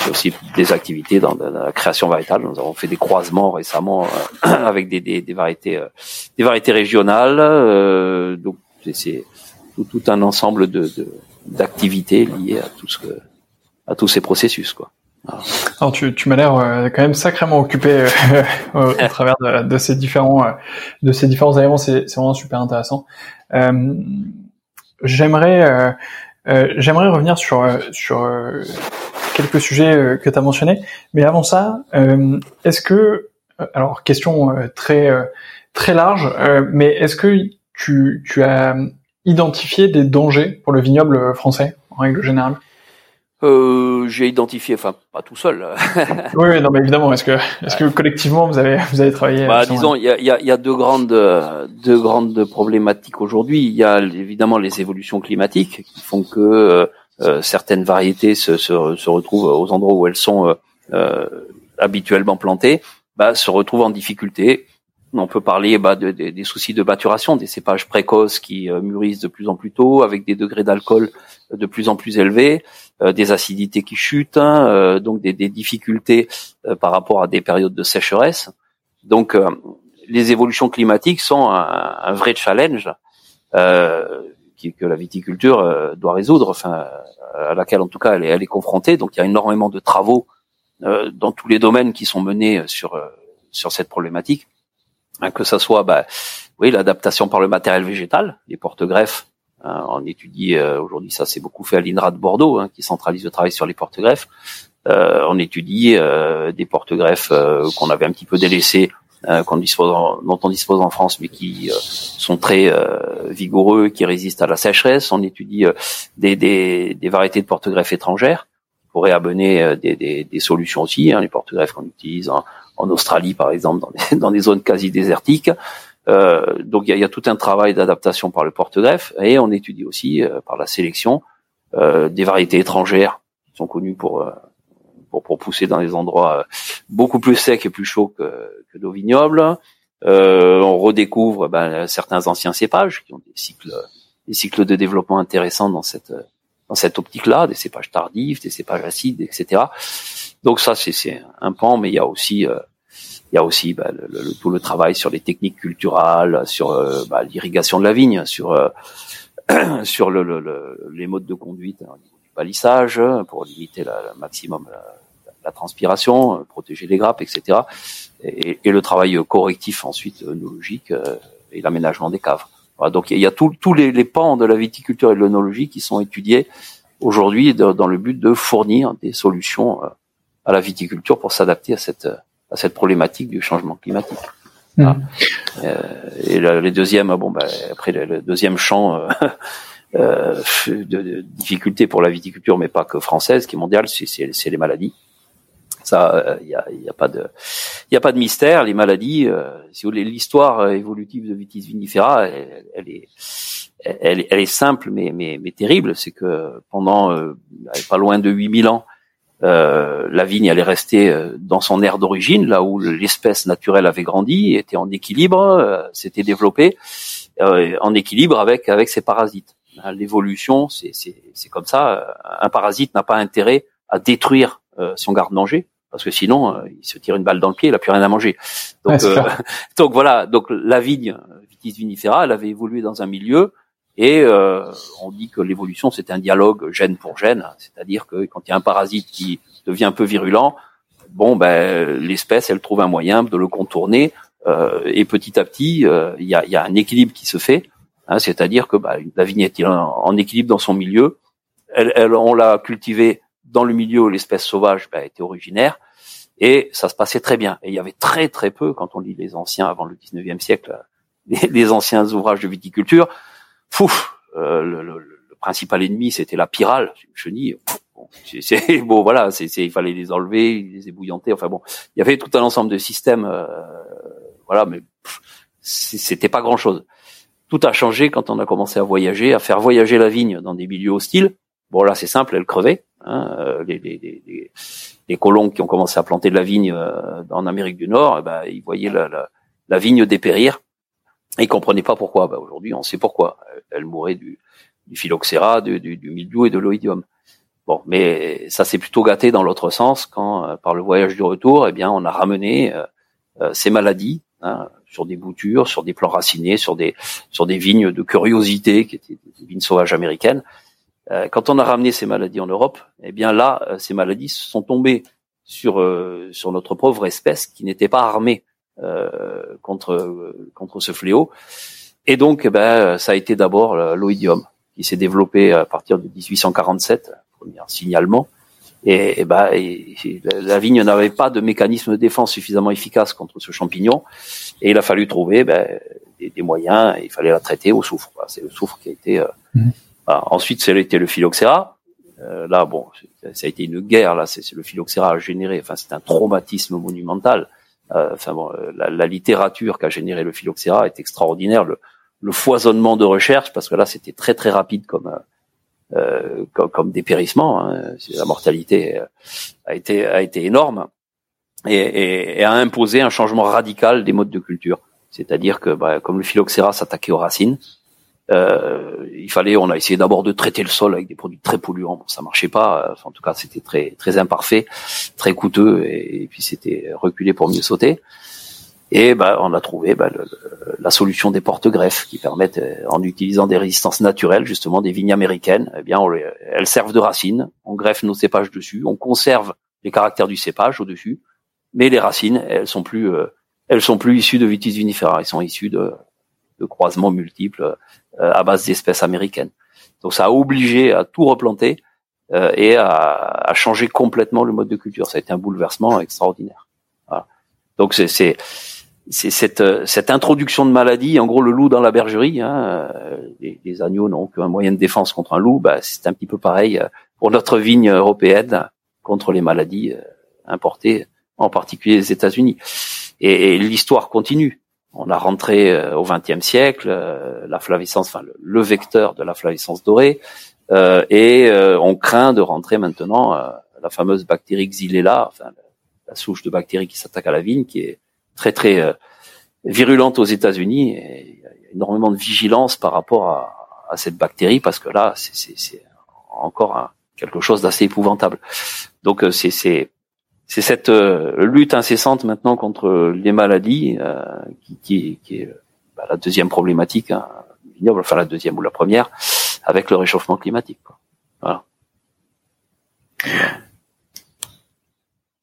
j'ai aussi des activités dans, la création variétale. Nous avons fait des croisements récemment <clears throat> avec des, des, des variétés des variétés régionales. donc c'est tout, tout, un ensemble de d'activités liées à tout ce que à tous ces processus quoi. Alors tu, tu m'as l'air euh, quand même sacrément occupé euh, <laughs> au, travers de, de, ces différents euh, de ces différents éléments, c'est vraiment super intéressant. j'aimerais j'aimerais revenir sur sur quelques sujets que tu as mentionnés, mais avant ça, est-ce que alors question très très large, mais est-ce que tu tu as identifié des dangers pour le vignoble français en règle générale? Euh, j'ai identifié, enfin pas tout seul. <laughs> oui, oui, non, mais évidemment. Est-ce que, est-ce que collectivement vous avez, vous avez travaillé bah, Disons, il y a, y, a, y a, deux grandes, deux grandes problématiques aujourd'hui. Il y a évidemment les évolutions climatiques qui font que euh, euh, certaines variétés se, se, se, retrouvent aux endroits où elles sont euh, habituellement plantées, bah, se retrouvent en difficulté. On peut parler bah, de, des soucis de maturation, des cépages précoces qui mûrissent de plus en plus tôt, avec des degrés d'alcool de plus en plus élevés. Euh, des acidités qui chutent, hein, euh, donc des, des difficultés euh, par rapport à des périodes de sécheresse. Donc les évolutions climatiques sont un, un vrai challenge que la viticulture doit résoudre, enfin à laquelle en tout cas elle est, elle est confrontée. Donc il y a énormément de travaux dans tous les domaines qui sont menés sur sur cette problématique, hein, que ça soit bah, oui l'adaptation par le matériel végétal, les porte-greffes Hein, on étudie euh, aujourd'hui, ça c'est beaucoup fait à l'INRA de Bordeaux, hein, qui centralise le travail sur les porte-greffes. Euh, on étudie euh, des porte-greffes qu'on avait un petit peu délaissés, dont on dispose en France, mais qui sont très vigoureux, qui résistent à la sécheresse. On étudie des, variétés de porte-greffes étrangères qui pourraient amener des, solutions aussi. Hein, les porte-greffes qu'on utilise en, Australie, par exemple, dans des, <laughs> zones quasi désertiques. Euh, donc il y a, y a, tout un travail d'adaptation par le porte-greffe et on étudie aussi euh, par la sélection euh, des variétés étrangères qui sont connues pour, pour, pour pousser dans des endroits beaucoup plus secs et plus chauds que, que nos vignobles. on redécouvre ben, certains anciens cépages qui ont des cycles des cycles de développement intéressants dans cette dans cette optique-là, des cépages tardifs, des cépages acides, etc. Donc ça c'est un pan, mais il y a aussi il y a aussi bah, le, tout le travail sur les techniques culturales, sur euh, bah, l'irrigation de la vigne, sur euh, <clears throat> sur le, les modes de conduite hein, au niveau du palissage pour limiter le maximum la, transpiration, protéger les grappes, etc. Et, et, le travail correctif ensuite œnologique euh, et l'aménagement des caves. Voilà, donc il y a tous les, les pans de la viticulture et de l'œnologie qui sont étudiés aujourd'hui dans le but de fournir des solutions à la viticulture pour s'adapter à cette à cette problématique du changement climatique. Mm. Euh, et le, les deuxièmes, bon, bah, après le, deuxième champ euh, <laughs> euh, de, de difficulté pour la viticulture, mais pas que française, qui est mondiale, c'est les maladies. Ça, il n'y a, y a, pas de, il y a pas de mystère. Les maladies, si vous voulez, l'histoire évolutive de Vitis vinifera, elle, elle est, elle, elle, est simple mais, mais, mais terrible. C'est que pendant pas loin de 8000 ans, euh, la vigne allait rester euh, dans son aire d'origine, là où l'espèce naturelle avait grandi, était en équilibre, euh, s'était développée en équilibre avec avec ses parasites. Hein, l'évolution, c'est c'est comme ça. Un parasite n'a pas intérêt à détruire son garde-manger parce que sinon il se tire une balle dans le pied, il a plus rien à manger. Donc <laughs> donc voilà, donc la vigne Vitis vinifera, elle avait évolué dans un milieu et euh, on dit que l'évolution, c'est un dialogue gène pour gène, c'est-à-dire que quand il y a un parasite qui devient un peu virulent, bon, ben l'espèce, elle trouve un moyen de le contourner, euh, et petit à petit, euh, il y, a, y, a, un équilibre qui se fait, hein, c'est-à-dire que bah, la vigne est en, équilibre dans son milieu, elle, elle, on l'a cultivée dans le milieu où l'espèce sauvage bah, était originaire, et ça se passait très bien. Et il y avait très très peu, quand on lit les anciens avant le 19e siècle, <laughs> les, les anciens ouvrages de viticulture, Pouf, euh, le, principal ennemi c'était la pyrale, chenille. bon, <laughs> bon, voilà, c'est il fallait les enlever, les ébouillanter. Enfin bon, il y avait tout un ensemble de systèmes, euh, voilà, mais c'était pas grand chose. Tout a changé quand on a commencé à voyager, à faire voyager la vigne dans des milieux hostiles. Bon là, c'est simple, elle crevait. Hein, euh, les, colons qui ont commencé à planter de la vigne euh, en Amérique du Nord, eh ben, ils voyaient la vigne dépérir. Et ils comprenaient pas pourquoi. Bah, aujourd'hui, on sait pourquoi. Elle mourait du, du phylloxéra, du, du, du mildiou et de l'oïdium. Bon, mais ça s'est plutôt gâté dans l'autre sens quand, par le voyage du retour, eh bien, on a ramené ces maladies hein, sur des boutures, sur des plants racinés, sur des sur des vignes de curiosité qui étaient des vignes sauvages américaines. quand on a ramené ces maladies en Europe, eh bien là, ces maladies sont tombées sur sur notre pauvre espèce qui n'était pas armée euh, contre contre ce fléau. Et donc, eh ben, ça a été d'abord l'oïdium qui s'est développé à partir de 1847, premier signalement. Et, ben, la vigne n'avait pas de mécanisme de défense suffisamment efficace contre ce champignon, et il a fallu trouver ben, des, moyens. il fallait la traiter au soufre. C'est le soufre qui a été. Euh, mmh. Ensuite, été le phylloxéra. Euh, là, bon, ça a été une guerre. Là, c'est le phylloxéra a généré. Enfin, c'est un traumatisme monumental. Euh, enfin bon, euh, la, la littérature qu'a généré le phylloxéra est extraordinaire. Le, le, foisonnement de recherche, parce que là c'était très très rapide comme euh, comme, comme, dépérissement. Hein. La mortalité a été a été énorme et, et, et, a imposé un changement radical des modes de culture. C'est-à-dire que, bah, comme le phylloxéra s'attaquait aux racines, euh, il fallait, on a essayé d'abord de traiter le sol avec des produits très polluants. Bon, ça marchait pas. en tout cas, c'était très très imparfait, très coûteux, et, puis c'était reculé pour mieux sauter. Et ben, on a trouvé ben, la solution des porte-greffes qui permettent, euh, en utilisant des résistances naturelles, justement des vignes américaines, eh bien, elles servent de racines. On greffe nos cépages dessus, on conserve les caractères du cépage au-dessus, mais les racines, elles sont plus, euh, elles sont plus issues de Vitis vinifera, elles sont issues de, de croisements multiples euh, à base d'espèces américaines. Donc ça a obligé à tout replanter euh, et à, à, changer complètement le mode de culture. Ça a été un bouleversement extraordinaire. Voilà. Donc c'est cette, cette introduction de maladie, en gros le loup dans la bergerie, hein, euh, les, les, agneaux n'ont qu'un moyen de défense contre un loup, bah, c'est un petit peu pareil pour notre vigne européenne contre les maladies importées, en particulier les États-Unis. Et, et l'histoire continue on a rentré euh, au XXe siècle euh, la flavescence, enfin le, vecteur de la flavescence dorée, euh, et on craint de rentrer maintenant la fameuse bactérie Xylella, enfin la souche de bactéries qui s'attaque à la vigne, qui est très très virulente aux États-Unis. Il y a énormément de vigilance par rapport à, cette bactérie parce que là, c'est encore quelque chose d'assez épouvantable. Donc c'est c'est cette euh, lutte incessante maintenant contre les maladies euh, qui, est bah, la deuxième problématique, hein, enfin la deuxième ou la première, avec le réchauffement climatique.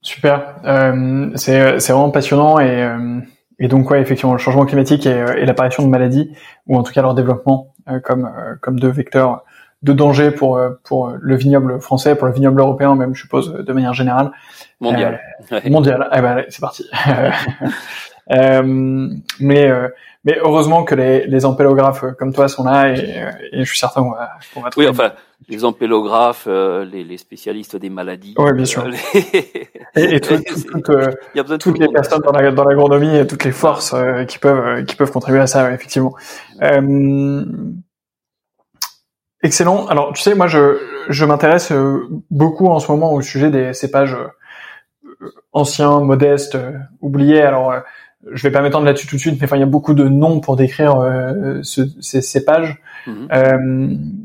Super, euh, c'est vraiment passionnant et, euh, et donc ouais effectivement le changement climatique et, et l'apparition de maladies ou en tout cas leur développement comme comme deux vecteurs de danger pour euh, pour le vignoble français, pour le vignoble européen même, je suppose de manière générale. Mondial. Euh, mondial. Eh ben, c'est parti. <laughs> euh, mais euh, mais heureusement que les, les ampélographes comme toi sont là et, et je suis certain qu'on va, qu'on va trouver. Oui, enfin, les ampélographes, les, les, spécialistes des maladies. Oui, bien sûr. Et, et tout, toutes, toutes les personnes dans, la, dans l'agronomie et toutes les forces qui peuvent qui peuvent contribuer à ça, effectivement. Euh, Excellent. Alors, tu sais, moi, je, je m'intéresse euh, beaucoup en ce moment au sujet des cépages euh, anciens, modestes, euh, oubliés. Alors, je vais pas m'étendre là-dessus tout de suite, mais enfin, il y a beaucoup de noms pour décrire ce, ces cépages. Mhm.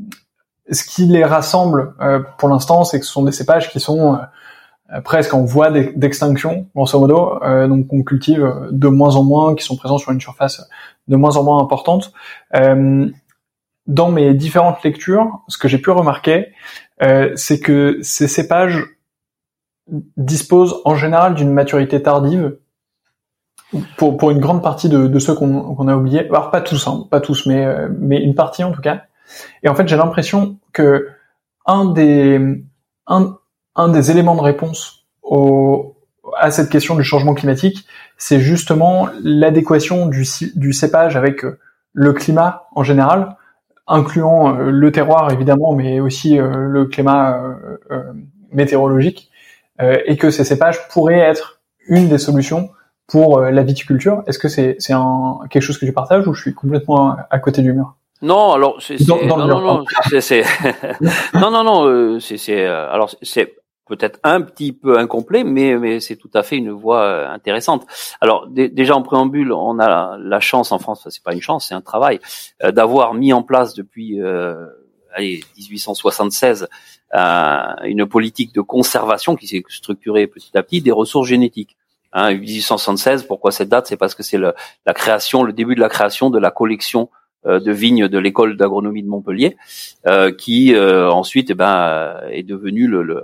ce qui les rassemble pour l'instant, c'est que ce sont des cépages qui sont presque en voie d'extinction, grosso modo, donc qu'on cultive de moins en moins, qui sont présents sur une surface de moins en moins importante dans mes différentes lectures, ce que j'ai pu remarquer, euh, c'est que ces cépages disposent en général d'une maturité tardive pour, pour une grande partie de, de ceux qu'on a oubliés. Alors pas tous, hein, pas tous, mais, euh, mais une partie en tout cas. Et en fait, j'ai l'impression que un des, un, un des éléments de réponse au, à cette question du changement climatique, c'est justement l'adéquation du, du cépage avec le climat en général incluant euh, le terroir évidemment, mais aussi euh, le climat euh, météorologique, et que ces cépages pourraient être une des solutions pour la viticulture. Est-ce que c'est c'est un quelque chose que tu partages ou je suis complètement à côté du mur? Non, alors c'est non, non, non, non non non c'est alors c'est peut-être un petit peu incomplet, mais, mais c'est tout à fait une voie euh, intéressante. Alors déjà en préambule, on a la, chance en France, enfin, c'est pas une chance, c'est un travail, euh, d'avoir mis en place depuis euh, allez, 1876 une politique de conservation qui s'est structurée petit à petit des ressources génétiques. Hein, 1876, pourquoi cette date? C'est parce que c'est la création, le début de la création de la collection euh, de vignes de l'école d'agronomie de Montpellier, euh, qui euh, ensuite eh ben, est devenu le, le,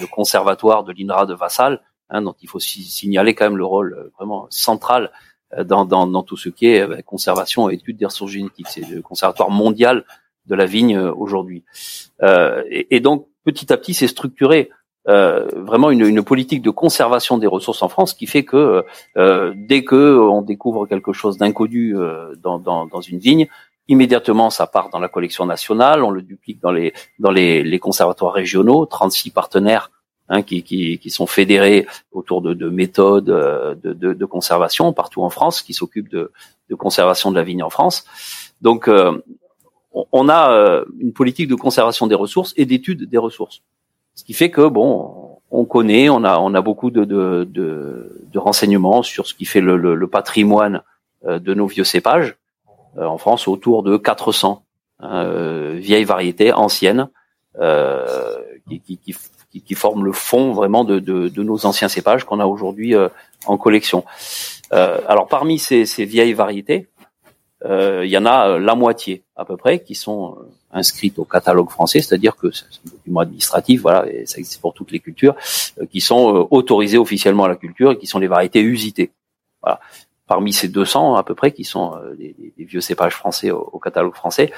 le conservatoire de l'INRA de Vassal, hein, dont il faut signaler quand même le rôle vraiment central dans, dans, dans tout ce qui est ben, conservation et étude des ressources génétiques. C'est le conservatoire mondial de la vigne aujourd'hui. Et, et, donc petit à petit, c'est structuré euh, vraiment une, une, politique de conservation des ressources en France qui fait que euh, dès que on découvre quelque chose d'inconnu euh, dans, dans, dans, une vigne, immédiatement ça part dans la collection nationale, on le duplique dans les conservatoires régionaux, 36 partenaires hein, qui, sont fédérés autour de, de méthodes euh, de, conservation partout en France, qui s'occupent de, conservation de la vigne en France. Donc euh, on a une politique de conservation des ressources et d'étude des ressources. Ce qui fait que bon, on connaît, on a, beaucoup de, renseignements sur ce qui fait le, patrimoine euh, de nos vieux cépages. Euh, en France, autour de 400 euh, vieilles variétés anciennes euh, qui, qui, qui, qui, forment le fond vraiment de, de, de nos anciens cépages qu'on a aujourd'hui en collection. alors parmi ces, ces vieilles variétés, il y en a la moitié à peu près qui sont inscrites au catalogue français, c'est-à-dire que c'est un document administratif, voilà, et ça existe pour toutes les cultures, euh, qui sont euh, autorisées officiellement à la culture et qui sont les variétés usitées. Voilà. Parmi ces 200 à peu près qui sont euh, des, vieux cépages français au, catalogue français,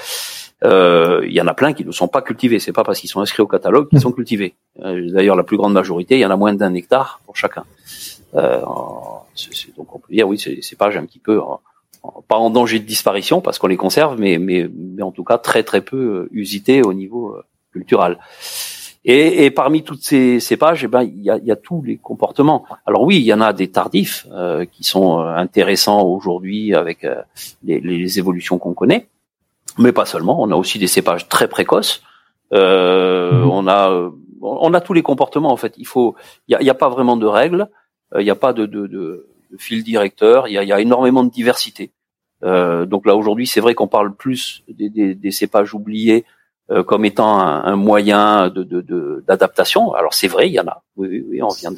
euh, il y en a plein qui ne sont pas cultivés. C'est pas parce qu'ils sont inscrits au catalogue qu'ils sont cultivés. D'ailleurs, la plus grande majorité, il y en a moins d'un hectare pour chacun. Euh, donc on peut dire oui, des cépages un petit peu pas en danger de disparition parce qu'on les conserve, mais, mais, en tout cas très très peu euh, usités au niveau euh, culturel. Et, et, parmi toutes ces, ces pages, eh ben, il y a, y a, tous les comportements. Alors oui, il y en a des tardifs euh, qui sont intéressants aujourd'hui avec les, les, évolutions qu'on connaît, mais pas seulement. On a aussi des cépages très précoces. Euh, mmh. On a on a tous les comportements en fait. Il faut, il n'y a, a, pas vraiment de règles. Il n'y a pas de, de, de fil directeur. Il y a, y a énormément de diversité. Euh, donc là aujourd'hui, c'est vrai qu'on parle plus des, des, des cépages oubliés euh, comme étant un, un moyen de d'adaptation. De, Alors c'est vrai, il y en a. Oui, oui, on vient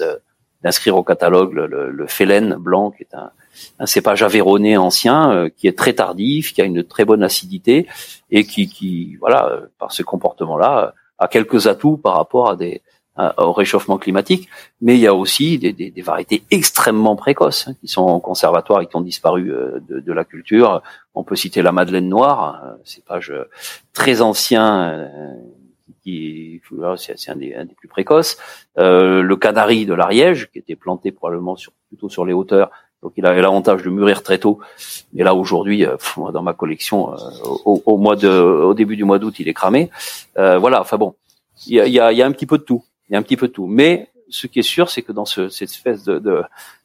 d'inscrire au catalogue le, le, le Félène blanc, qui est un, un cépage aveyronais ancien, euh, qui est très tardif, qui a une très bonne acidité et qui, qui voilà, euh, par ce comportement-là, a quelques atouts par rapport à des euh, au réchauffement climatique, mais il y a aussi des, des, des variétés extrêmement précoces hein, qui sont en conservatoire et qui ont disparu euh, de, de, la culture. On peut citer la Madeleine Noire, euh, cépage très ancien, qui c'est un, un, des plus précoces. Euh, le Canari de l'Ariège, qui était planté probablement sur, plutôt sur les hauteurs, donc il avait l'avantage de mûrir très tôt. Mais là aujourd'hui, dans ma collection, au, au, mois de, au début du mois d'août, il est cramé. voilà. Enfin bon, il y a, y, a, y a un petit peu de tout il y a un petit peu tout. Mais ce qui est sûr, c'est que dans ce, cette espèce de, de,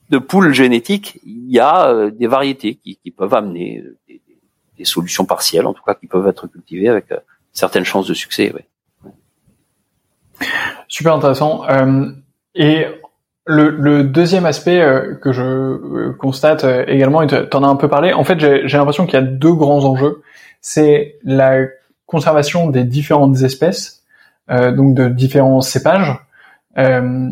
de poule génétique, il y a euh, des variétés qui, qui peuvent amener euh, des, des, solutions partielles, en tout cas qui peuvent être cultivées avec euh, certaines chances de succès. Ouais. Super intéressant. Et le, le, deuxième aspect que je constate également, et tu en as un peu parlé, en fait j'ai l'impression qu'il y a deux grands enjeux. C'est la conservation des différentes espèces donc de différents cépages euh,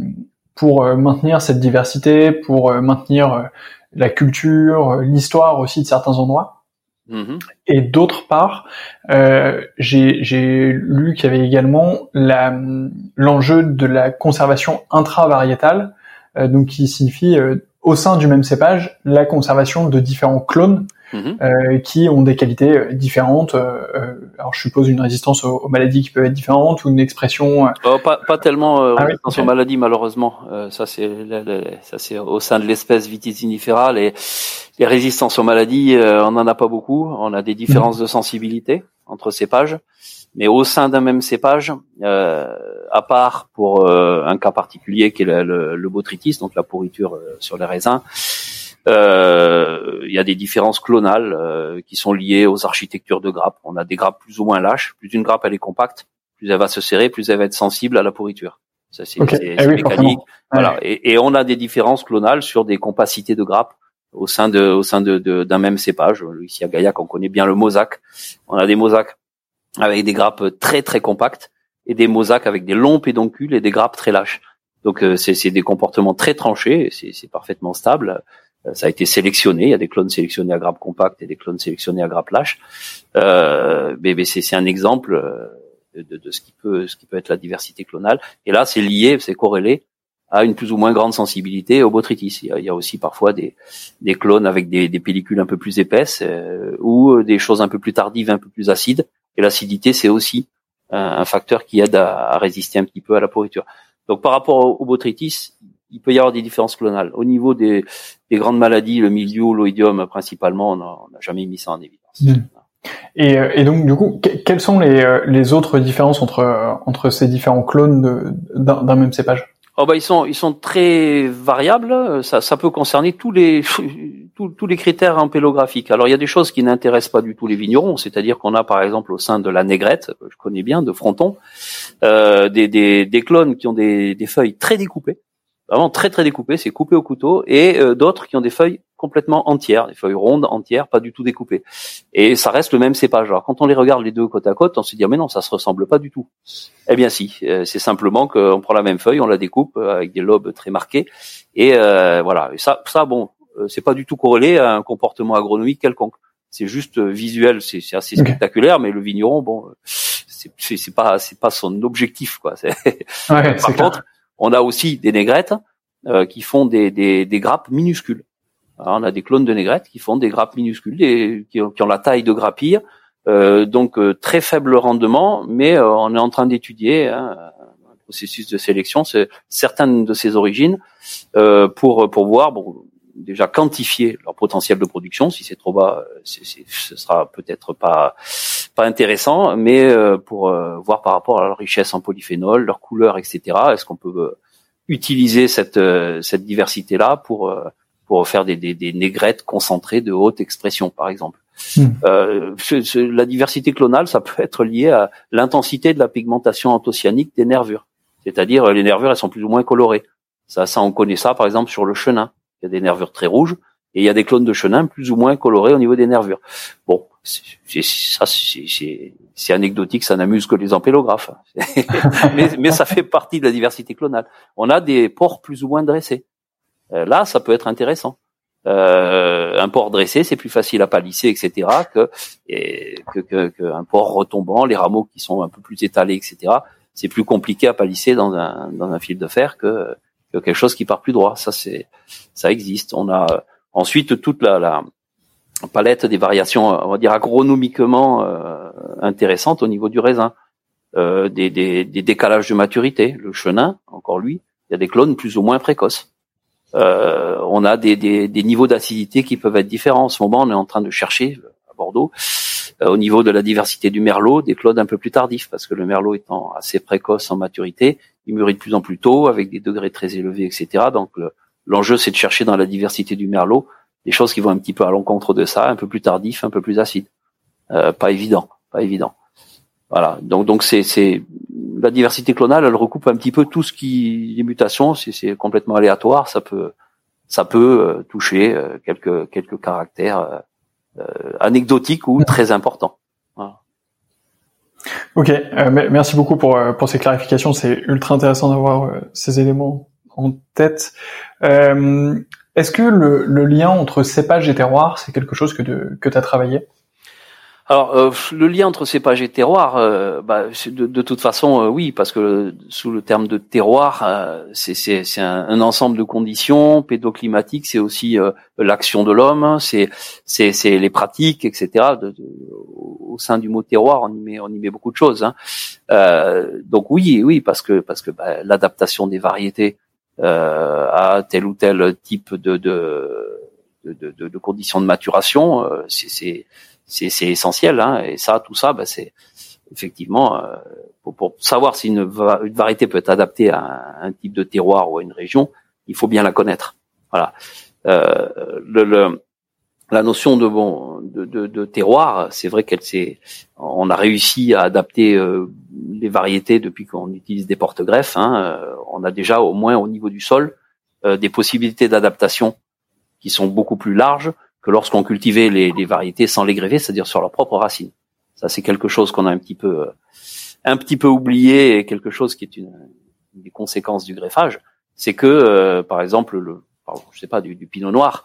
pour euh, maintenir cette diversité, pour maintenir la culture, l'histoire aussi de certains endroits. Mm-hmm. Et d'autre part, euh, j'ai lu qu'il y avait également l'enjeu de la conservation intravariétale, euh, donc qui signifie au sein du même cépage la conservation de différents clones Euh, qui ont des qualités euh, différentes. Euh, euh, alors je suppose une résistance aux, maladies qui peuvent être différentes ou une expression. Oh, pas, pas tellement ah résistance aux maladies malheureusement. ça c'est ça c'est au sein de l'espèce vitisinifera les les résistances aux maladies, on n'en a pas beaucoup. On a des différences mhm. de sensibilité entre cépages, mais au sein d'un même cépage, à part pour un cas particulier qui est le, le, le botrytis, donc la pourriture sur les raisins, euh, il y a des différences clonales euh, qui sont liées aux architectures de grappes. On a des grappes plus ou moins lâches. Plus une grappe elle est compacte, plus elle va se serrer, plus elle va être sensible à la pourriture. Ça c'est eh mécanique. Voilà. Et, et, on a des différences clonales sur des capacités de grappes au sein de au sein de d'un même cépage. Ici à Gaillac, on connaît bien le mosaque. On a des mosaques avec des grappes très très compactes et des mosaques avec des longs pédoncules et des grappes très lâches. Donc c'est des comportements très tranchés, c'est parfaitement stable. Ça a été sélectionné. Il y a des clones sélectionnés à grappes compactes et des clones sélectionnés à grappes lâches. Euh, mais, c'est un exemple de, de, ce qui peut ce qui peut être la diversité clonale. Et là, c'est lié, c'est corrélé à une plus ou moins grande sensibilité au botrytis. Il y a, aussi parfois des, des clones avec des, des pellicules un peu plus épaisses euh, ou des choses un peu plus tardives, un peu plus acides. Et l'acidité, c'est aussi un, facteur qui aide à, résister un petit peu à la pourriture. Donc par rapport au, botrytis, il peut y avoir des différences clonales. Au niveau des, des grandes maladies, le milieu, l'oïdium principalement, on n'a jamais mis ça en évidence. Mmh. Et, euh, et, donc du coup, quelles sont les, euh, les autres différences entre, entre ces différents clones d'un même cépage? Oh bah ils sont ils sont très variables. Ça, ça peut concerner tous les <laughs> tous, tous les critères ampélographiques. Alors il y a des choses qui n'intéressent pas du tout les vignerons, c'est-à-dire qu'on a par exemple au sein de la négrette, que je connais bien, de fronton, euh, des, des, des clones qui ont des, des feuilles très découpées, vraiment très très découpées, c'est coupé au couteau, et euh, d'autres qui ont des feuilles complètement entières, des feuilles rondes, entières, pas du tout découpées. Et ça reste le même cépage. Alors quand on les regarde les deux côte à côte, on se dit ah, mais non, ça se ressemble pas du tout. Eh bien si, euh, c'est simplement qu'on prend la même feuille, on la découpe euh, avec des lobes très marqués, et euh, voilà. Et ça, ça bon, c'est pas du tout corrélé à un comportement agronomique quelconque. C'est juste visuel, c'est assez spectaculaire, mais le vigneron, bon, c'est pas c'est pas son objectif quoi. <laughs> Ouais, Par contre, on a aussi des négrettes qui font des, des, grappes minuscules on a des clones de négrettes qui font des grappes minuscules, qui, ont, la taille de grappille, euh, donc euh, très faible rendement, mais euh, on est en train d'étudier hein, un processus de sélection, certaines de ces origines, pour pour voir, bon, déjà quantifier leur potentiel de production. Si c'est trop bas, ce sera peut-être pas pas intéressant, mais pour voir par rapport à leur richesse en polyphénol, leur couleur, etc. Est-ce qu'on peut utiliser cette cette diversité là pour pour faire des, des, des, négrettes concentrées de haute expression, par exemple? Hmm. Euh, la diversité clonale, ça peut être lié à l'intensité de la pigmentation anthocyanique des nervures. C'est-à-dire, les nervures, elles sont plus ou moins colorées. Ça, ça, on connaît ça, par exemple, sur le chenin. Il y a des nervures très rouges et il y a des clones de chenin plus ou moins colorés au niveau des nervures. Bon, ça, c'est anecdotique, ça n'amuse que les ampélographes. <laughs> mais, mais ça fait partie de la diversité clonale. On a des pores plus ou moins dressés. Euh, là, ça peut être intéressant. Euh, un port dressé, c'est plus facile à palisser, etc., que, que, que, que, un port retombant, les rameaux qui sont un peu plus étalés, etc. C'est plus compliqué à palisser dans un, dans un fil de fer que, que quelque chose qui part plus droit. Ça, c'est, ça existe. On a ensuite toute la, la palette des variations, on va dire agronomiquement euh, intéressantes au niveau du raisin. Euh, des, des, des décalages de maturité. Le chenin, encore lui, il y a des clones plus ou moins précoces. Euh, on a des, des, des niveaux d'acidité qui peuvent être différents. En ce moment, on est en train de chercher à Bordeaux euh, au niveau de la diversité du merlot des clones un peu plus tardifs, parce que le merlot étant assez précoce en maturité, il mûrit de plus en plus tôt avec des degrés très élevés, etc. Donc l'enjeu, c'est de chercher dans la diversité du merlot des choses qui vont un petit peu à l'encontre de ça, un peu plus tardif, un peu plus acide. Euh, pas évident, pas évident. Voilà. Donc donc c'est c'est la diversité clonale, elle recoupe un petit peu tout ce qui les mutations, c'est complètement aléatoire, ça peut ça peut euh, toucher euh, quelques quelques caractères euh, anecdotiques ou très importants. Ok, merci beaucoup pour pour ces clarifications, c'est ultra intéressant d'avoir ces éléments en tête. Est-ce que le, lien entre cépage et terroir, c'est quelque chose que, que tu as travaillé? Alors, euh, le lien entre cépage et terroir, euh, bah, de, toute façon, euh, oui, parce que sous le terme de terroir, c'est un, un, ensemble de conditions pédoclimatiques, c'est aussi l'action de l'homme, c'est les pratiques, etc. Au sein du mot terroir, on y met, on y met beaucoup de choses. Hein. donc oui, oui, parce que parce que bah, l'adaptation des variétés à tel ou tel type de, de, de, conditions de maturation, c'est c'est essentiel. Hein, et ça, tout ça, bah, c'est effectivement euh, pour, pour, savoir si une, une, variété peut être adaptée à un, type de terroir ou à une région, il faut bien la connaître. Voilà. Euh, le, le, la notion de bon de, de, de terroir, c'est vrai qu'elle s'est, on a réussi à adapter euh, les variétés depuis qu'on utilise des porte-greffes. Hein, euh, on a déjà au moins au niveau du sol euh, des possibilités d'adaptation qui sont beaucoup plus larges que lorsqu'on cultivait les, les, variétés sans les gréver, c'est-à-dire sur leurs propres racines. Ça, c'est quelque chose qu'on a un petit peu, un petit peu oublié et quelque chose qui est une, des conséquences du greffage. C'est que, par exemple, le, je sais pas, du, du pinot noir,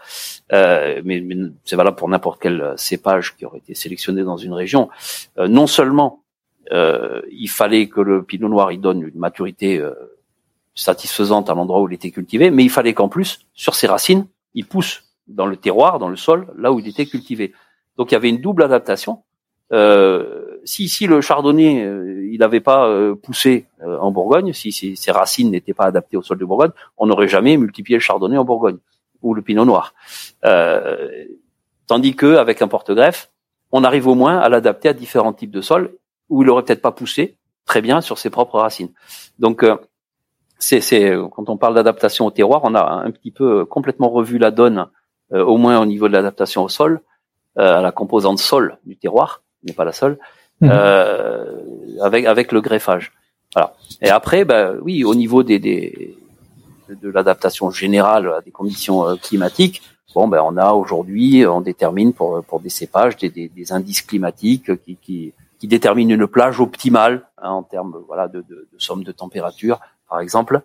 euh, mais, mais c'est valable pour n'importe quel cépage qui aurait été sélectionné dans une région. Euh, non seulement euh, il fallait que le pinot noir il donne une maturité euh, satisfaisante à l'endroit où il était cultivé, mais il fallait qu'en plus, sur ses racines, il pousse dans le terroir, dans le sol, là où il était cultivé. Donc il y avait une double adaptation. Euh, si, si le chardonnay euh, il n'avait pas euh, poussé euh, en Bourgogne, si, ses racines n'étaient pas adaptées au sol de Bourgogne, on n'aurait jamais multiplié le chardonnay en Bourgogne ou le pinot noir. tandis que avec un porte-greffe, on arrive au moins à l'adapter à différents types de sols où il aurait peut-être pas poussé très bien sur ses propres racines. Donc c'est, c'est quand on parle d'adaptation au terroir, on a un petit peu complètement revu la donne, au moins au niveau de l'adaptation au sol, à la composante sol du terroir, n'est pas la seule, Mhm. euh, avec avec le greffage. Voilà. Et après, bah, oui, au niveau des, des de l'adaptation générale à des conditions euh, climatiques, bon, ben on a aujourd'hui, on détermine pour pour des cépages des, des, des indices climatiques qui, qui qui déterminent une plage optimale hein, en termes voilà de, de, de, somme de température, par exemple,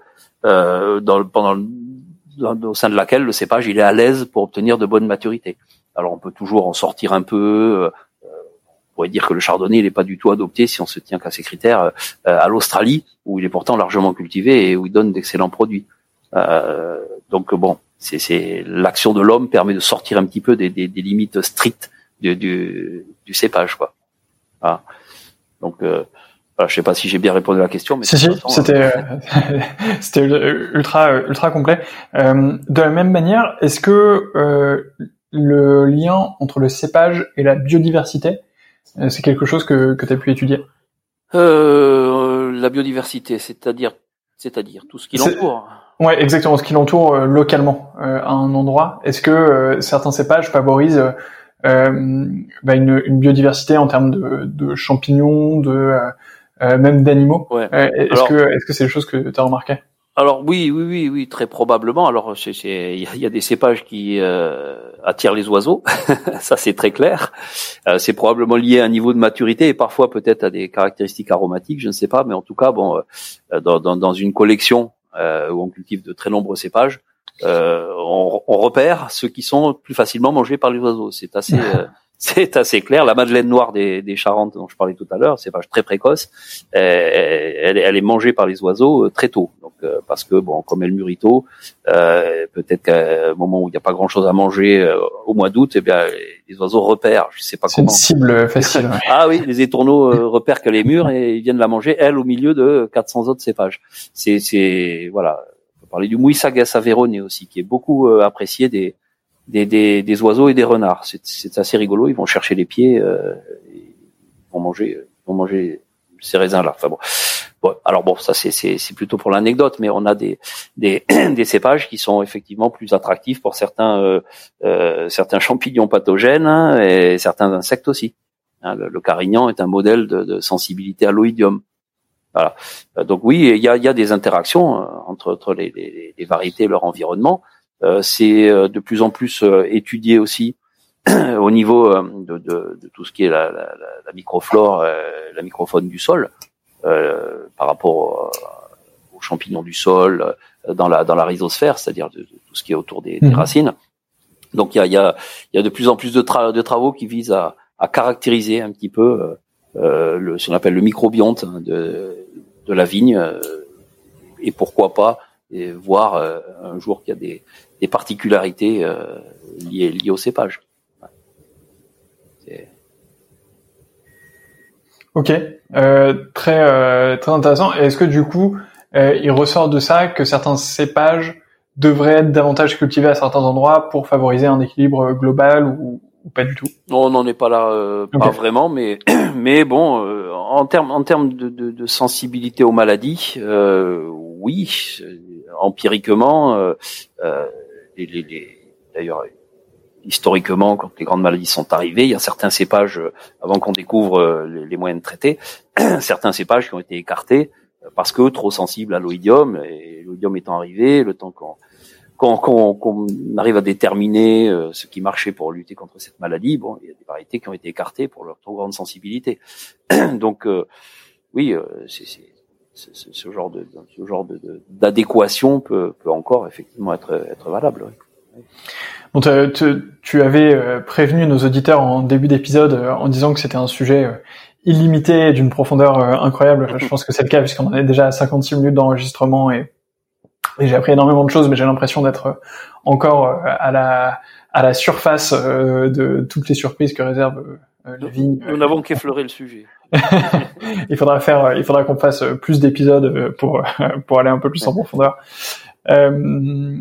euh, dans, pendant au sein de laquelle le cépage il est à l'aise pour obtenir de bonnes maturités. Alors on peut toujours en sortir un peu, pourrait dire que le chardonnay n'est pas du tout adopté si on se tient qu'à ces critères euh, à l'Australie où il est pourtant largement cultivé et où il donne d'excellents produits. Euh, donc bon, c'est l'action de l'homme permet de sortir un petit peu des, des, des limites strictes du, du, du, cépage quoi. Voilà. Donc euh, voilà, je sais pas si j'ai bien répondu à la question, mais si, si, c'était euh, <laughs> c'était ultra ultra complet. Euh, de la même manière, est-ce que euh, le lien entre le cépage et la biodiversité euh, c'est quelque chose que, que tu as pu étudier euh, La biodiversité, c'est-à-dire c'est-à-dire tout ce qui l'entoure. Ouais, exactement, ce qui l'entoure euh, localement euh, à un endroit. Est-ce que certains cépages favorisent bah, une, une, biodiversité en termes de, de champignons, de même d'animaux ouais. Est-ce que est-ce que c'est des choses que tu as remarqué alors oui, oui, oui, oui, très probablement. Alors il y, a des cépages qui euh, attirent les oiseaux, <laughs> ça c'est très clair. Euh, c'est probablement lié à un niveau de maturité et parfois peut-être à des caractéristiques aromatiques, je ne sais pas, mais en tout cas, bon, euh, dans, dans, une collection où on cultive de très nombreux cépages, on, on, repère ceux qui sont plus facilement mangés par les oiseaux. C'est assez <laughs> c'est assez clair. La madeleine noire des, des Charentes dont je parlais tout à l'heure, c'est pas très précoce. Euh, elle, elle, est mangée par les oiseaux euh, très tôt. Donc euh, parce que bon, comme elle mûrit tôt, euh, peut-être qu'à un moment où il n'y a pas grand-chose à manger au mois d'août, eh bien les oiseaux repèrent. Je sais pas comment. C'est une cible facile. <laughs> ah oui, les étourneaux repèrent qu'elle est mûre et ils viennent la manger elle au milieu de 400 autres cépages. C'est c'est voilà. On peut parler du Mouissagas averone aussi, qui est beaucoup apprécié des des, des, des, oiseaux et des renards. C'est assez rigolo. Ils vont chercher les pieds, euh, ils vont manger, ils vont manger ces raisins-là. Enfin bon. bon. alors bon, ça c'est plutôt pour l'anecdote, mais on a des, des, <clears throat> des cépages qui sont effectivement plus attractifs pour certains euh, euh, certains champignons pathogènes hein, et certains insectes aussi. Hein, le, carignan est un modèle de, de sensibilité à l'oïdium. Voilà. Donc oui, il y a, y a, des interactions euh, entre, entre les, les, les variétés et leur environnement. Euh, c'est euh, de plus en plus euh, étudié aussi <clears throat> au niveau de, de, de, tout ce qui est la, la, la microflore, la microfaune du sol, par rapport aux champignons du sol, dans la dans la rhizosphère, c'est-à-dire de, tout ce qui est autour des, des mhm. racines. Donc il y a, y, a, y a de plus en plus de, de travaux qui visent à, à caractériser un petit peu euh, le, ce qu'on appelle le microbionte de, de la vigne, et pourquoi pas et voir un jour qu'il y a des, des particularités euh, liées, liées au cépage. Ok, euh, très euh, très intéressant. Est-ce que du coup, euh, il ressort de ça que certains cépages devraient être davantage cultivés à certains endroits pour favoriser un équilibre global ou, ou pas du tout? Non, on n'en est pas là, euh, pas vraiment, mais <clears throat> mais bon, euh, en termes en termes de, de, de, sensibilité aux maladies, oui, empiriquement d'ailleurs historiquement, quand les grandes maladies sont arrivées, il y a certains cépages, euh, avant qu'on découvre euh, les, moyens de traiter, <clears throat> certains cépages qui ont été écartés euh, parce que trop sensibles à l'oïdium, et l'oïdium étant arrivé, le temps qu'on qu'on arrive à déterminer ce qui marchait pour lutter contre cette maladie, bon, il y a des variétés qui ont été écartées pour leur trop grande sensibilité. <clears throat> Donc, oui, c'est ce genre de ce genre d'adéquation peut, peut encore effectivement être être valable. Bon, tu avais euh, prévenu nos auditeurs en début d'épisode euh, en disant que c'était un sujet euh, illimité d'une profondeur incroyable. <laughs> Je pense que c'est le cas puisqu'on en est déjà à 56 minutes d'enregistrement et, et j'ai appris énormément de choses, mais j'ai l'impression d'être encore à la à la surface de toutes les surprises que réserve les vignes. <laughs> Nous n'avons qu'effleuré le sujet. <laughs> il faudra faire, il faudra qu'on fasse plus d'épisodes pour <laughs> pour aller un peu plus en profondeur. Euh,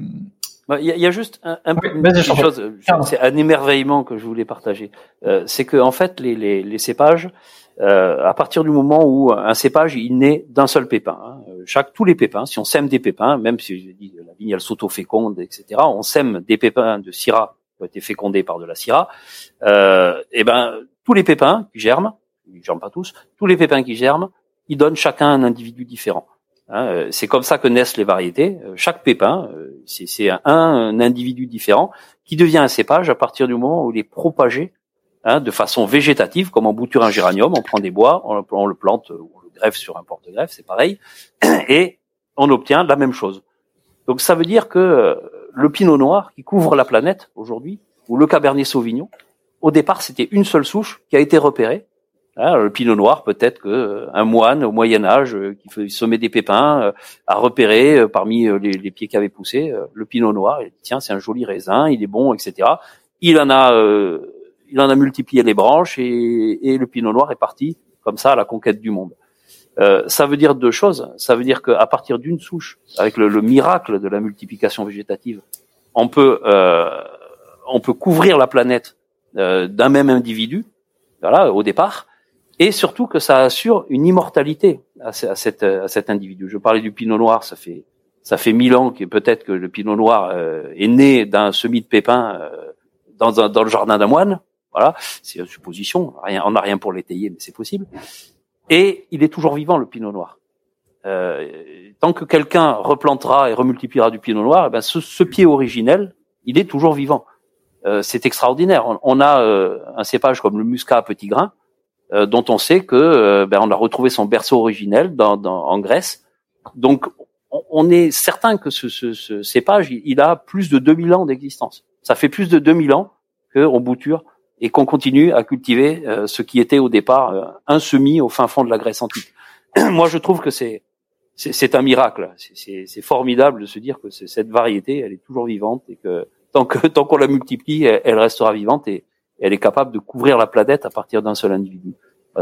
bah, il y, a, juste un, un chose, c'est un émerveillement que je voulais partager. Euh, c'est que en fait, les, les, les cépages, euh, à partir du moment où un cépage il naît d'un seul pépin, hein, chaque tous les pépins, si on sème des pépins, même si je dis la vigne elle s'auto-féconde, etc., on sème des pépins de syrah qui ont été fécondés par de la syrah, euh, et ben tous les pépins qui germent, ils germent pas tous, tous les pépins qui germent, ils donnent chacun un individu différent. Hein, euh, c'est comme ça que naissent les variétés. Euh, chaque pépin, euh, c'est un, individu différent qui devient un cépage à partir du moment où il est propagé hein, de façon végétative, comme en bouture un géranium. On prend des bois, on, le plante, on le greffe sur un porte-greffe, c'est pareil, <clears throat> et on obtient la même chose. Donc ça veut dire que le pinot noir qui couvre la planète aujourd'hui, ou le cabernet sauvignon, au départ c'était une seule souche qui a été repérée, Hein, le pinot noir, peut-être que euh, un moine au Moyen Âge euh, qui semait des pépins euh, a repéré parmi les, pieds qui avaient poussé le pinot noir. Dit tiens, c'est un joli raisin, il est bon, etc. Il en a, il en a multiplié les branches et, le pinot noir est parti comme ça à la conquête du monde. ça veut dire deux choses. Ça veut dire qu'à partir d'une souche, avec le, miracle de la multiplication végétative, on peut, on peut couvrir la planète d'un même individu, voilà, au départ, et surtout que ça assure une immortalité à, à cet individu. Je parlais du Pinot Noir, ça fait ça fait mille ans que peut-être que le Pinot Noir euh, est né d'un semis de pépins euh, dans, un, dans le jardin d'un moine. Voilà, c'est une supposition. Rien, on n'a rien pour l'étayer, mais c'est possible. Et il est toujours vivant le Pinot Noir. Euh, tant que quelqu'un replantera et remultipliera du Pinot Noir, eh ben ce, ce, pied originel, il est toujours vivant. Euh, c'est extraordinaire. On, on a un cépage comme le Muscat à petit grain euh, dont on sait que euh, ben, on a retrouvé son berceau originel dans, dans, en Grèce. Donc on, est certain que ce, ce, ce, cépage, il a plus de 2000 ans d'existence. Ça fait plus de 2000 ans qu'on bouture et qu'on continue à cultiver euh, ce qui était au départ un semis au fin fond de la Grèce antique. <clears throat> Moi, je trouve que c'est c'est un miracle. C'est formidable de se dire que cette variété, elle est toujours vivante et que tant que <laughs> tant qu'on la multiplie, elle restera vivante et, elle est capable de couvrir la planète à partir d'un seul individu.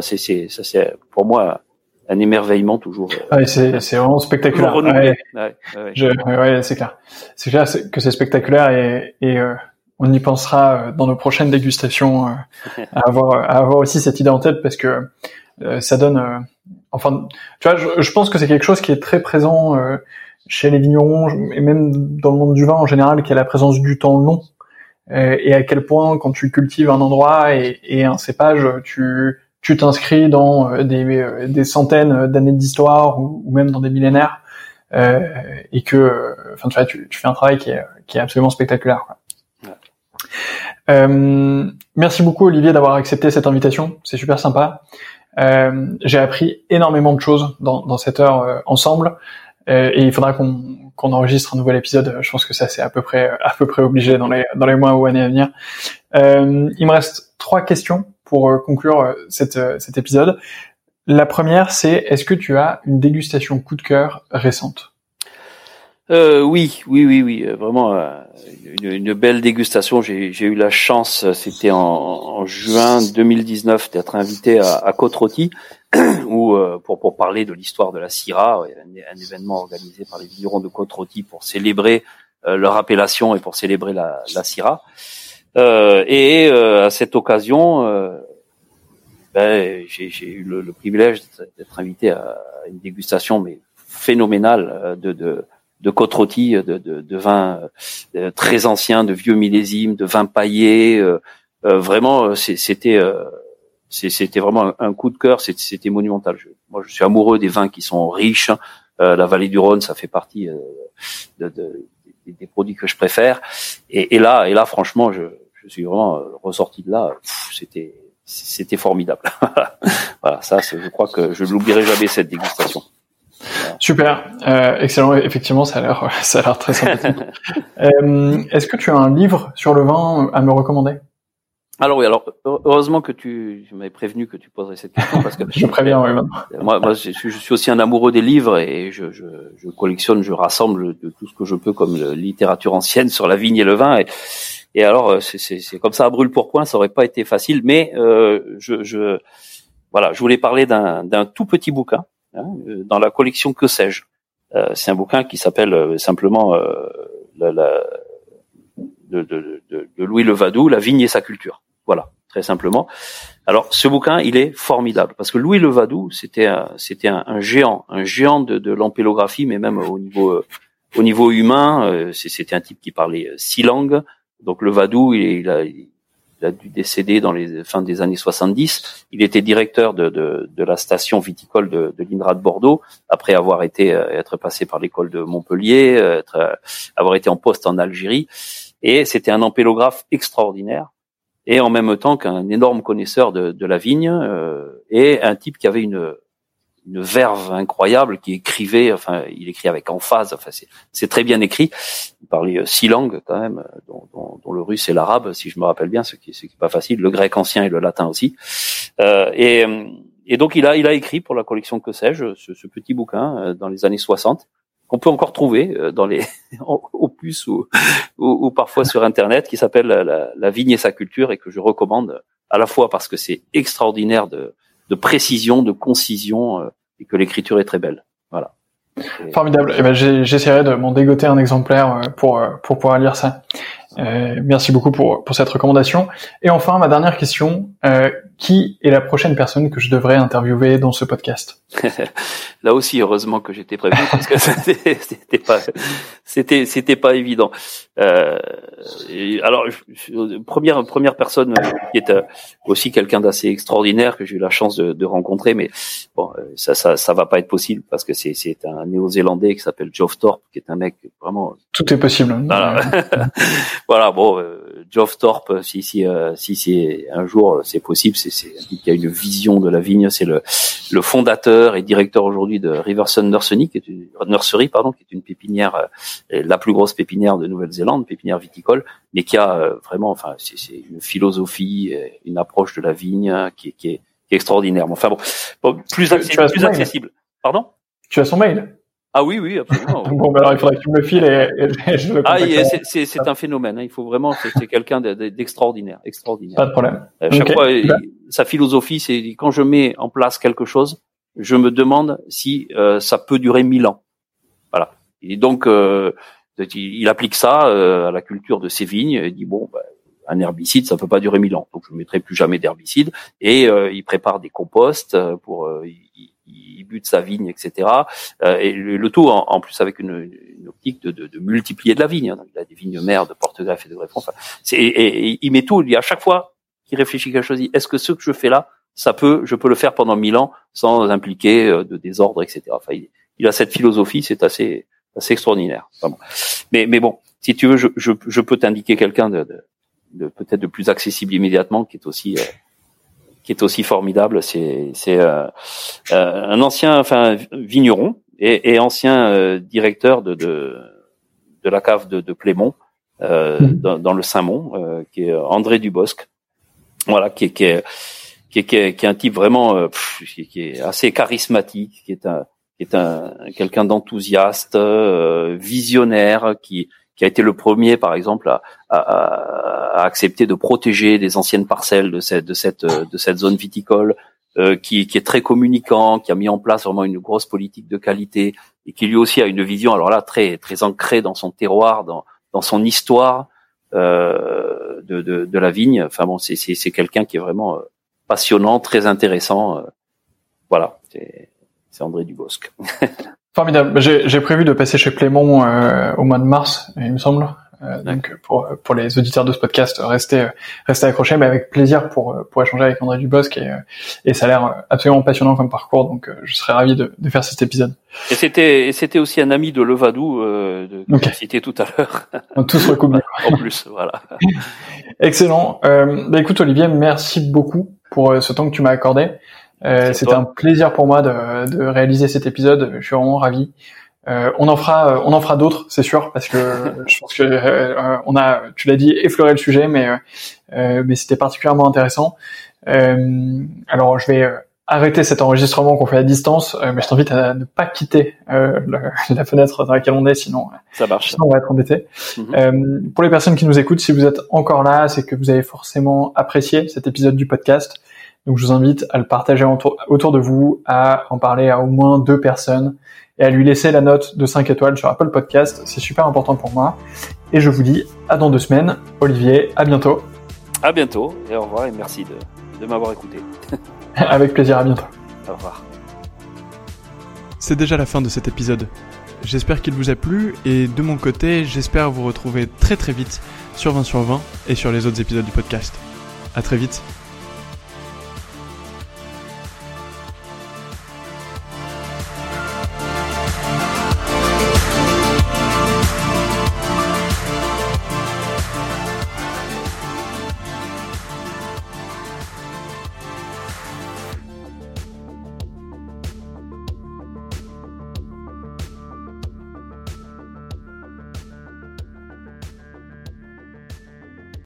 C'est, c'est, ça, c'est pour moi un émerveillement toujours. Ouais, c'est, c'est vraiment spectaculaire. Ouais. Ouais, ouais, c'est clair. C'est clair que c'est spectaculaire et, et euh, on y pensera euh, dans nos prochaines dégustations euh, <laughs> à avoir à avoir aussi cette idée en tête parce que ça donne. enfin, tu vois, je, je, pense que c'est quelque chose qui est très présent chez les vignerons et même dans le monde du vin en général, qui est la présence du temps long euh, et à quel point quand tu cultives un endroit et, et un cépage, tu tu t'inscris dans euh, des, euh, des centaines d'années d'histoire ou, même dans des millénaires euh, et que enfin tu vois tu, tu, fais un travail qui est, qui est absolument spectaculaire quoi. Euh, merci beaucoup Olivier d'avoir accepté cette invitation, c'est super sympa. Euh, J'ai appris énormément de choses dans, dans cette heure ensemble. Euh, et il faudra qu'on qu'on enregistre un nouvel épisode. Je pense que ça c'est à peu près à peu près obligé dans les dans les mois ou années à venir. Euh, il me reste trois questions pour euh, conclure euh, cette, cet épisode. La première, c'est est-ce que tu as une dégustation coup de cœur récente? Euh, oui, oui, oui, oui, vraiment une, une, belle dégustation. J'ai eu la chance, c'était en, juin 2019, d'être invité à, Côte-Rôtie ou <clears throat> euh, pour, parler de l'histoire de la Syrah, un, événement organisé par les vignerons de Côte-Rôtie pour célébrer euh, leur appellation et pour célébrer la, Syrah. Euh, et à cette occasion, ben, j'ai eu le, privilège d'être invité à une dégustation mais phénoménale de, de côte-rôti, de, de, de vins très anciens, de vieux millésimes, de vins paillés. vraiment, c'était c'était vraiment un coup de cœur, c'était monumental. moi, je suis amoureux des vins qui sont riches. Euh, la vallée du Rhône, ça fait partie euh, de, des, produits que je préfère. Et, et, là, et là, franchement, je, je suis vraiment ressorti de là. C'était c'était formidable. <laughs> voilà, ça, je crois que je n'oublierai jamais cette dégustation. Super, euh, excellent. Effectivement, ça a l'air, <laughs> ça a l'air très sympathique. <laughs> euh, est-ce que tu as un livre sur le vin à me recommander? Alors oui, alors heureusement que tu, tu m'avais prévenu que tu poserais cette question parce que <laughs> je préviens. Oui, moi, moi je, suis, je, suis, aussi un amoureux des livres et je, je, je, collectionne, je rassemble de tout ce que je peux comme littérature ancienne sur la vigne et le vin et, et alors euh, c'est comme ça à brûle pour point, ça aurait pas été facile, mais euh, je, je voilà, je voulais parler d'un tout petit bouquin hein, euh, dans la collection Que sais-je. Euh, c'est un bouquin qui s'appelle euh, simplement la, la de, de, de, de, Louis Levadou, La vigne et sa culture. Voilà, très simplement. Alors, ce bouquin, il est formidable parce que Louis Levadou, c'était c'était un, un, géant, un géant de, de l'ampélographie, mais même au niveau euh, au niveau humain, euh, c'était un type qui parlait euh, six langues. Donc Levadou, il, il, a, a dû décéder dans les fins des années 70. Il était directeur de, de, de la station viticole de, de de Bordeaux, après avoir été être passé par l'école de Montpellier, être, avoir été en poste en Algérie. Et c'était un ampélographe extraordinaire et en même temps qu'un énorme connaisseur de, de la vigne euh, et un type qui avait une une verve incroyable, qui écrivait, enfin, il écrit avec emphase, enfin, c'est très bien écrit. Il parlait euh, six langues quand même, euh, dont, dont, dont le russe et l'arabe, si je me rappelle bien, ce qui, ce qui est pas facile, le grec ancien et le latin aussi. Euh, et, et donc il a, il a écrit pour la collection que sais-je, ce, ce, petit bouquin dans les années 60 qu'on peut encore trouver euh, dans les <laughs> opus ou, ou, ou, parfois sur internet qui s'appelle la, la, vigne et sa culture et que je recommande à la fois parce que c'est extraordinaire de, de, précision, de concision euh, et que l'écriture est très belle. Voilà. Formidable. Eh ben j'essaierai de m'en dégoter un exemplaire euh, pour pour pouvoir lire ça. Euh, merci beaucoup pour, pour cette recommandation. Et enfin, ma dernière question, euh, qui est la prochaine personne que je devrais interviewer dans ce podcast <laughs> Là aussi, heureusement que j'étais prévenu <laughs> parce que c'était pas c'était c'était pas évident. Euh, alors, première première personne qui est euh, aussi quelqu'un d'assez extraordinaire que j'ai eu la chance de, de, rencontrer, mais bon, euh, ça ça ça va pas être possible parce que c'est c'est un Néo-Zélandais qui s'appelle Geoff Thorpe, qui est un mec vraiment. Tout est possible. Voilà. <laughs> voilà, bon, euh, Geoff Thorpe, si si euh, si c'est un jour c'est possible, qui a une vision de la vigne, c'est le le fondateur et directeur aujourd'hui de Riverson Nursery, qui est une nursery pardon, qui est une pépinière euh, la plus grosse pépinière de Nouvelle-Zélande, pépinière viticole, mais qui a vraiment, enfin, c'est une philosophie, une approche de la vigne qui, qui, est, qui est extraordinaire. Enfin bon, plus, accessible, plus accessible. Pardon? Tu as son mail? Ah oui, oui, absolument. <laughs> bon, ben alors il faudrait que tu me le files et, je le Ah, c'est un phénomène. Hein. Il faut vraiment, c'est quelqu'un d'extraordinaire, extraordinaire. Pas de problème. Euh, chaque fois, sa philosophie, c'est quand je mets en place quelque chose, je me demande si euh, ça peut durer mille ans. Voilà. Et donc, euh, il applique ça euh, à la culture de ses vignes. Il dit bon, bah, un herbicide, ça peut pas durer mille ans, donc je ne mettrai plus jamais d'herbicide. Et euh, il prépare des composts pour il bute sa vigne, etc. Euh, et le, tout en, plus avec une, une optique de, de, de, multiplier de la vigne. Donc, il a des vignes mères de Porte-Greffe et de Greffon. Enfin, et, et, il met tout. Il dit à chaque fois qu'il réfléchit quelque chose, est-ce que ce que je fais là, ça peut, je peux le faire pendant mille ans sans impliquer euh, de désordre, etc. Enfin, il, a cette philosophie, c'est assez, assez extraordinaire. Mais bon, si tu veux, je, je, je peux t'indiquer quelqu'un de, de, de peut-être de plus accessible immédiatement, qui est aussi euh, qui est aussi formidable. C'est c'est euh, euh, un ancien, enfin vigneron et, et ancien euh, directeur de, de, de la cave de, de Plémont euh, mmh. dans, dans, le Saint-Mont, euh, qui est André Dubosc. Voilà, qui est qui est qui est, qui est, qui est un type vraiment qui est assez charismatique, qui est un qui est un quelqu'un d'enthousiaste, visionnaire, qui qui a été le premier, par exemple, à, à, à, accepter de protéger des anciennes parcelles de cette, de cette, de cette zone viticole, euh, qui, qui, est très communicant, qui a mis en place vraiment une grosse politique de qualité et qui lui aussi a une vision, alors là, très, très ancrée dans son terroir, dans, dans son histoire euh, de, de, de, la vigne. Enfin bon, c'est quelqu'un qui est vraiment euh, passionnant, très intéressant. Euh, voilà, c'est, c'est André Dubosc. <laughs> Formidable. J'ai prévu de passer chez Plémont euh, au mois de mars, il me semble. donc pour pour les auditeurs de ce podcast, restez restez accrochés, mais avec plaisir pour pour échanger avec André Dubosc et et ça a l'air absolument passionnant comme parcours, donc je serais ravi de, de faire cet épisode. Et c'était c'était aussi un ami de Levadou euh, de, que cité tout à l'heure. Tout se recoupe. <laughs> en plus, voilà. Excellent. Euh, bah écoute Olivier, merci beaucoup pour ce temps que tu m'as accordé. Euh, C'était un plaisir pour moi de, de, réaliser cet épisode. Je suis vraiment ravi. Euh, on en fera, on en fera d'autres, c'est sûr, parce que <laughs> je pense que euh, on a, tu l'as dit, effleuré le sujet, mais euh, mais c'était particulièrement intéressant. alors je vais arrêter cet enregistrement qu'on fait à distance, mais je t'invite à ne pas quitter <laughs> la, fenêtre dans laquelle on est, sinon ça marche. Sinon on va être embêté. Mhm. pour les personnes qui nous écoutent, si vous êtes encore là, c'est que vous avez forcément apprécié cet épisode du podcast. Donc je vous invite à le partager autour de vous, à en parler à au moins deux personnes et à lui laisser la note de 5 étoiles sur Apple Podcast. C'est super important pour moi. Et je vous dis à dans deux semaines. Olivier, à bientôt. À bientôt et au revoir et merci de, de m'avoir écouté. <laughs> Avec plaisir, à bientôt. Au revoir. C'est déjà la fin de cet épisode. J'espère qu'il vous a plu et de mon côté, j'espère vous retrouver très très vite sur 20 sur 20 et sur les autres épisodes du podcast. À très vite.